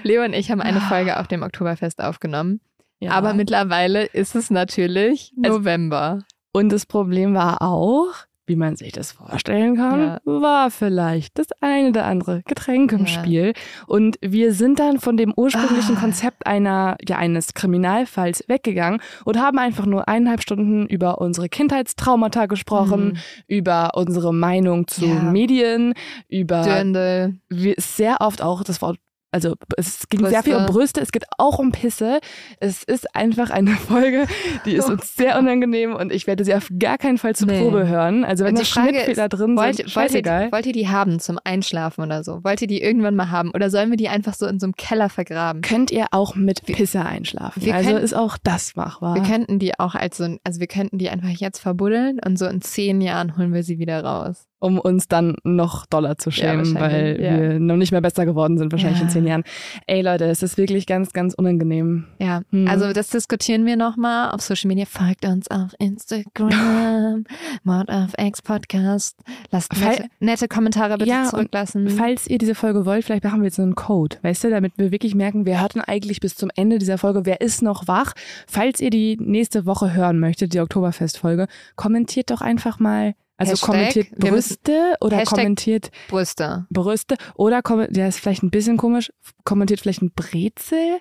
Leo und ich haben eine Folge auf dem Oktoberfest aufgenommen. Ja. Aber mittlerweile ist es natürlich November. Und das Problem war auch, wie man sich das vorstellen kann, ja. war vielleicht das eine oder andere Getränk im ja. Spiel. Und wir sind dann von dem ursprünglichen ah. Konzept einer, ja, eines Kriminalfalls weggegangen und haben einfach nur eineinhalb Stunden über unsere Kindheitstraumata gesprochen, mhm. über unsere Meinung zu ja. Medien, über Dirndl. sehr oft auch das Wort also es ging Brüste. sehr viel um Brüste, es geht auch um Pisse. Es ist einfach eine Folge, die ist uns sehr unangenehm und ich werde sie auf gar keinen Fall zur nee. Probe hören. Also wenn da Schnittfehler ist, drin wollt, sind, wollt ihr, wollt ihr die haben zum Einschlafen oder so? Wollt ihr die irgendwann mal haben? Oder sollen wir die einfach so in so einem Keller vergraben? Könnt ihr auch mit Pisse einschlafen? Wir also können, ist auch das machbar. Wir könnten die auch als so, also wir könnten die einfach jetzt verbuddeln und so in zehn Jahren holen wir sie wieder raus um uns dann noch doller zu schämen, ja, weil ja. wir noch nicht mehr besser geworden sind, wahrscheinlich ja. in zehn Jahren. Ey Leute, es ist wirklich ganz, ganz unangenehm. Ja, hm. also das diskutieren wir nochmal auf Social Media. Folgt uns auf Instagram, Mord of X Podcast. Lasst nette, nette Kommentare bitte zurücklassen. Falls ihr diese Folge wollt, vielleicht machen wir jetzt so einen Code, weißt du, damit wir wirklich merken, wir hörten eigentlich bis zum Ende dieser Folge, wer ist noch wach. Falls ihr die nächste Woche hören möchtet, die Oktoberfest-Folge, kommentiert doch einfach mal also Hashtag, kommentiert Brüste oder Hashtag kommentiert Brüste. Brüste oder der ist vielleicht ein bisschen komisch, kommentiert vielleicht ein Brezel.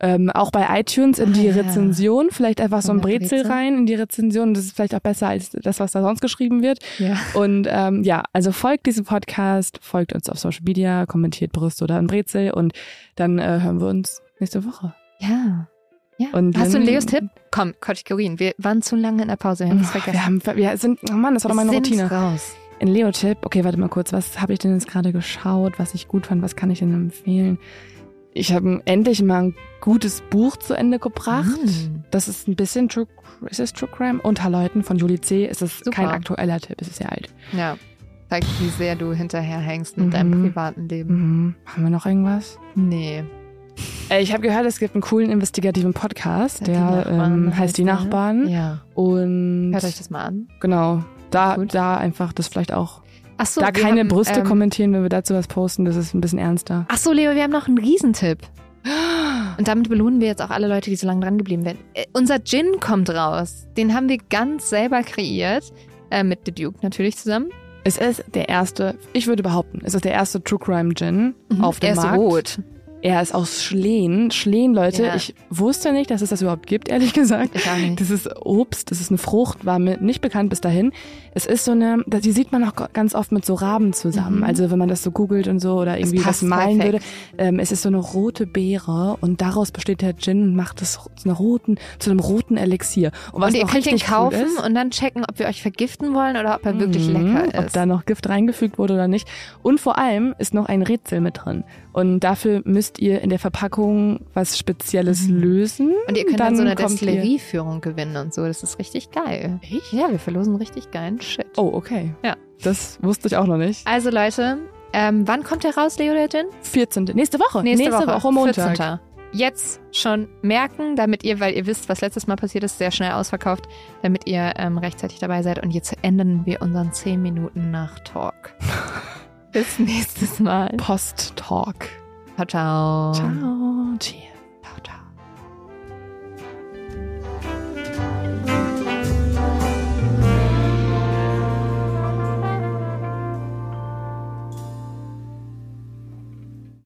Ähm, auch bei iTunes in die ah, Rezension, ja. vielleicht einfach so ein Brezel, Brezel, rein in die Rezension. Das ist vielleicht auch besser als das, was da sonst geschrieben wird. Ja. Und ähm, ja, also folgt diesem Podcast, folgt uns auf Social Media, kommentiert Brüste oder ein Brezel und dann äh, hören wir uns nächste Woche. Ja. Ja. Und Hast du einen Leos Tipp? Komm, Kategorien. Wir waren zu lange in der Pause. Wir haben es vergessen. Wir, haben, wir sind, oh Mann, das war doch meine Routine. raus. Ein Leo-Tipp. Okay, warte mal kurz. Was habe ich denn jetzt gerade geschaut, was ich gut fand? Was kann ich denn empfehlen? Ich habe endlich mal ein gutes Buch zu Ende gebracht. Mm. Das ist ein bisschen True, ist es True Crime? Unter Leuten von Julie C. Es ist Super. kein aktueller Tipp, es ist sehr alt. Ja. Zeigt, wie sehr du hinterherhängst mit mhm. deinem privaten Leben. Mhm. Haben wir noch irgendwas? Nee. Äh, ich habe gehört, es gibt einen coolen investigativen Podcast, der die ähm, heißt Die Nachbarn. Ja. Und hört euch das mal an. Genau. Da, da einfach das vielleicht auch. Ach so, da keine haben, Brüste ähm, kommentieren, wenn wir dazu was posten, das ist ein bisschen ernster. Ach so, Leo, wir haben noch einen Riesentipp. Und damit belohnen wir jetzt auch alle Leute, die so lange dran geblieben werden. Äh, unser Gin kommt raus. Den haben wir ganz selber kreiert. Äh, mit The Duke natürlich zusammen. Es ist der erste, ich würde behaupten, es ist der erste True Crime Gin auf dem er ist Markt. rot. Er ist aus Schlehen. Schlehen, Leute, Ja. ich wusste nicht, dass es das überhaupt gibt, ehrlich gesagt. Ich auch nicht. Das ist Obst, das ist eine Frucht, war mir nicht bekannt bis dahin. Es ist so eine, die sieht man auch ganz oft mit so Raben zusammen. Mhm. Also wenn man das so googelt und so oder irgendwie was malen perfekt. würde. Ähm, es ist so eine rote Beere und daraus besteht der Gin und macht es zu, einer roten, zu einem roten Elixier. Und was Und ihr könnt den kaufen cool ist, und dann checken, ob wir euch vergiften wollen oder ob er wirklich Mhm, lecker Ob ist. da noch Gift reingefügt wurde oder nicht. Und vor allem ist noch ein Rätsel mit drin. Und dafür müsst ihr in der Verpackung was Spezielles Mhm. lösen. und ihr könnt dann, so eine Destillerieführung gewinnen und so. Das ist richtig geil. Echt? Ja, wir verlosen richtig geilen Shit. Oh, okay. Ja. Das wusste ich auch noch nicht. Also Leute, ähm, wann kommt der raus, Leo der Gin? 14. Nächste Woche. Woche Montag. 14. Jetzt schon merken, damit ihr, weil ihr wisst, was letztes Mal passiert ist, sehr schnell ausverkauft, damit ihr ähm, rechtzeitig dabei seid. Und jetzt enden wir unseren 10 Minuten nach Talk. Bis nächstes Mal. Post-Talk. Ciao, ciao. Ciao. Cheers.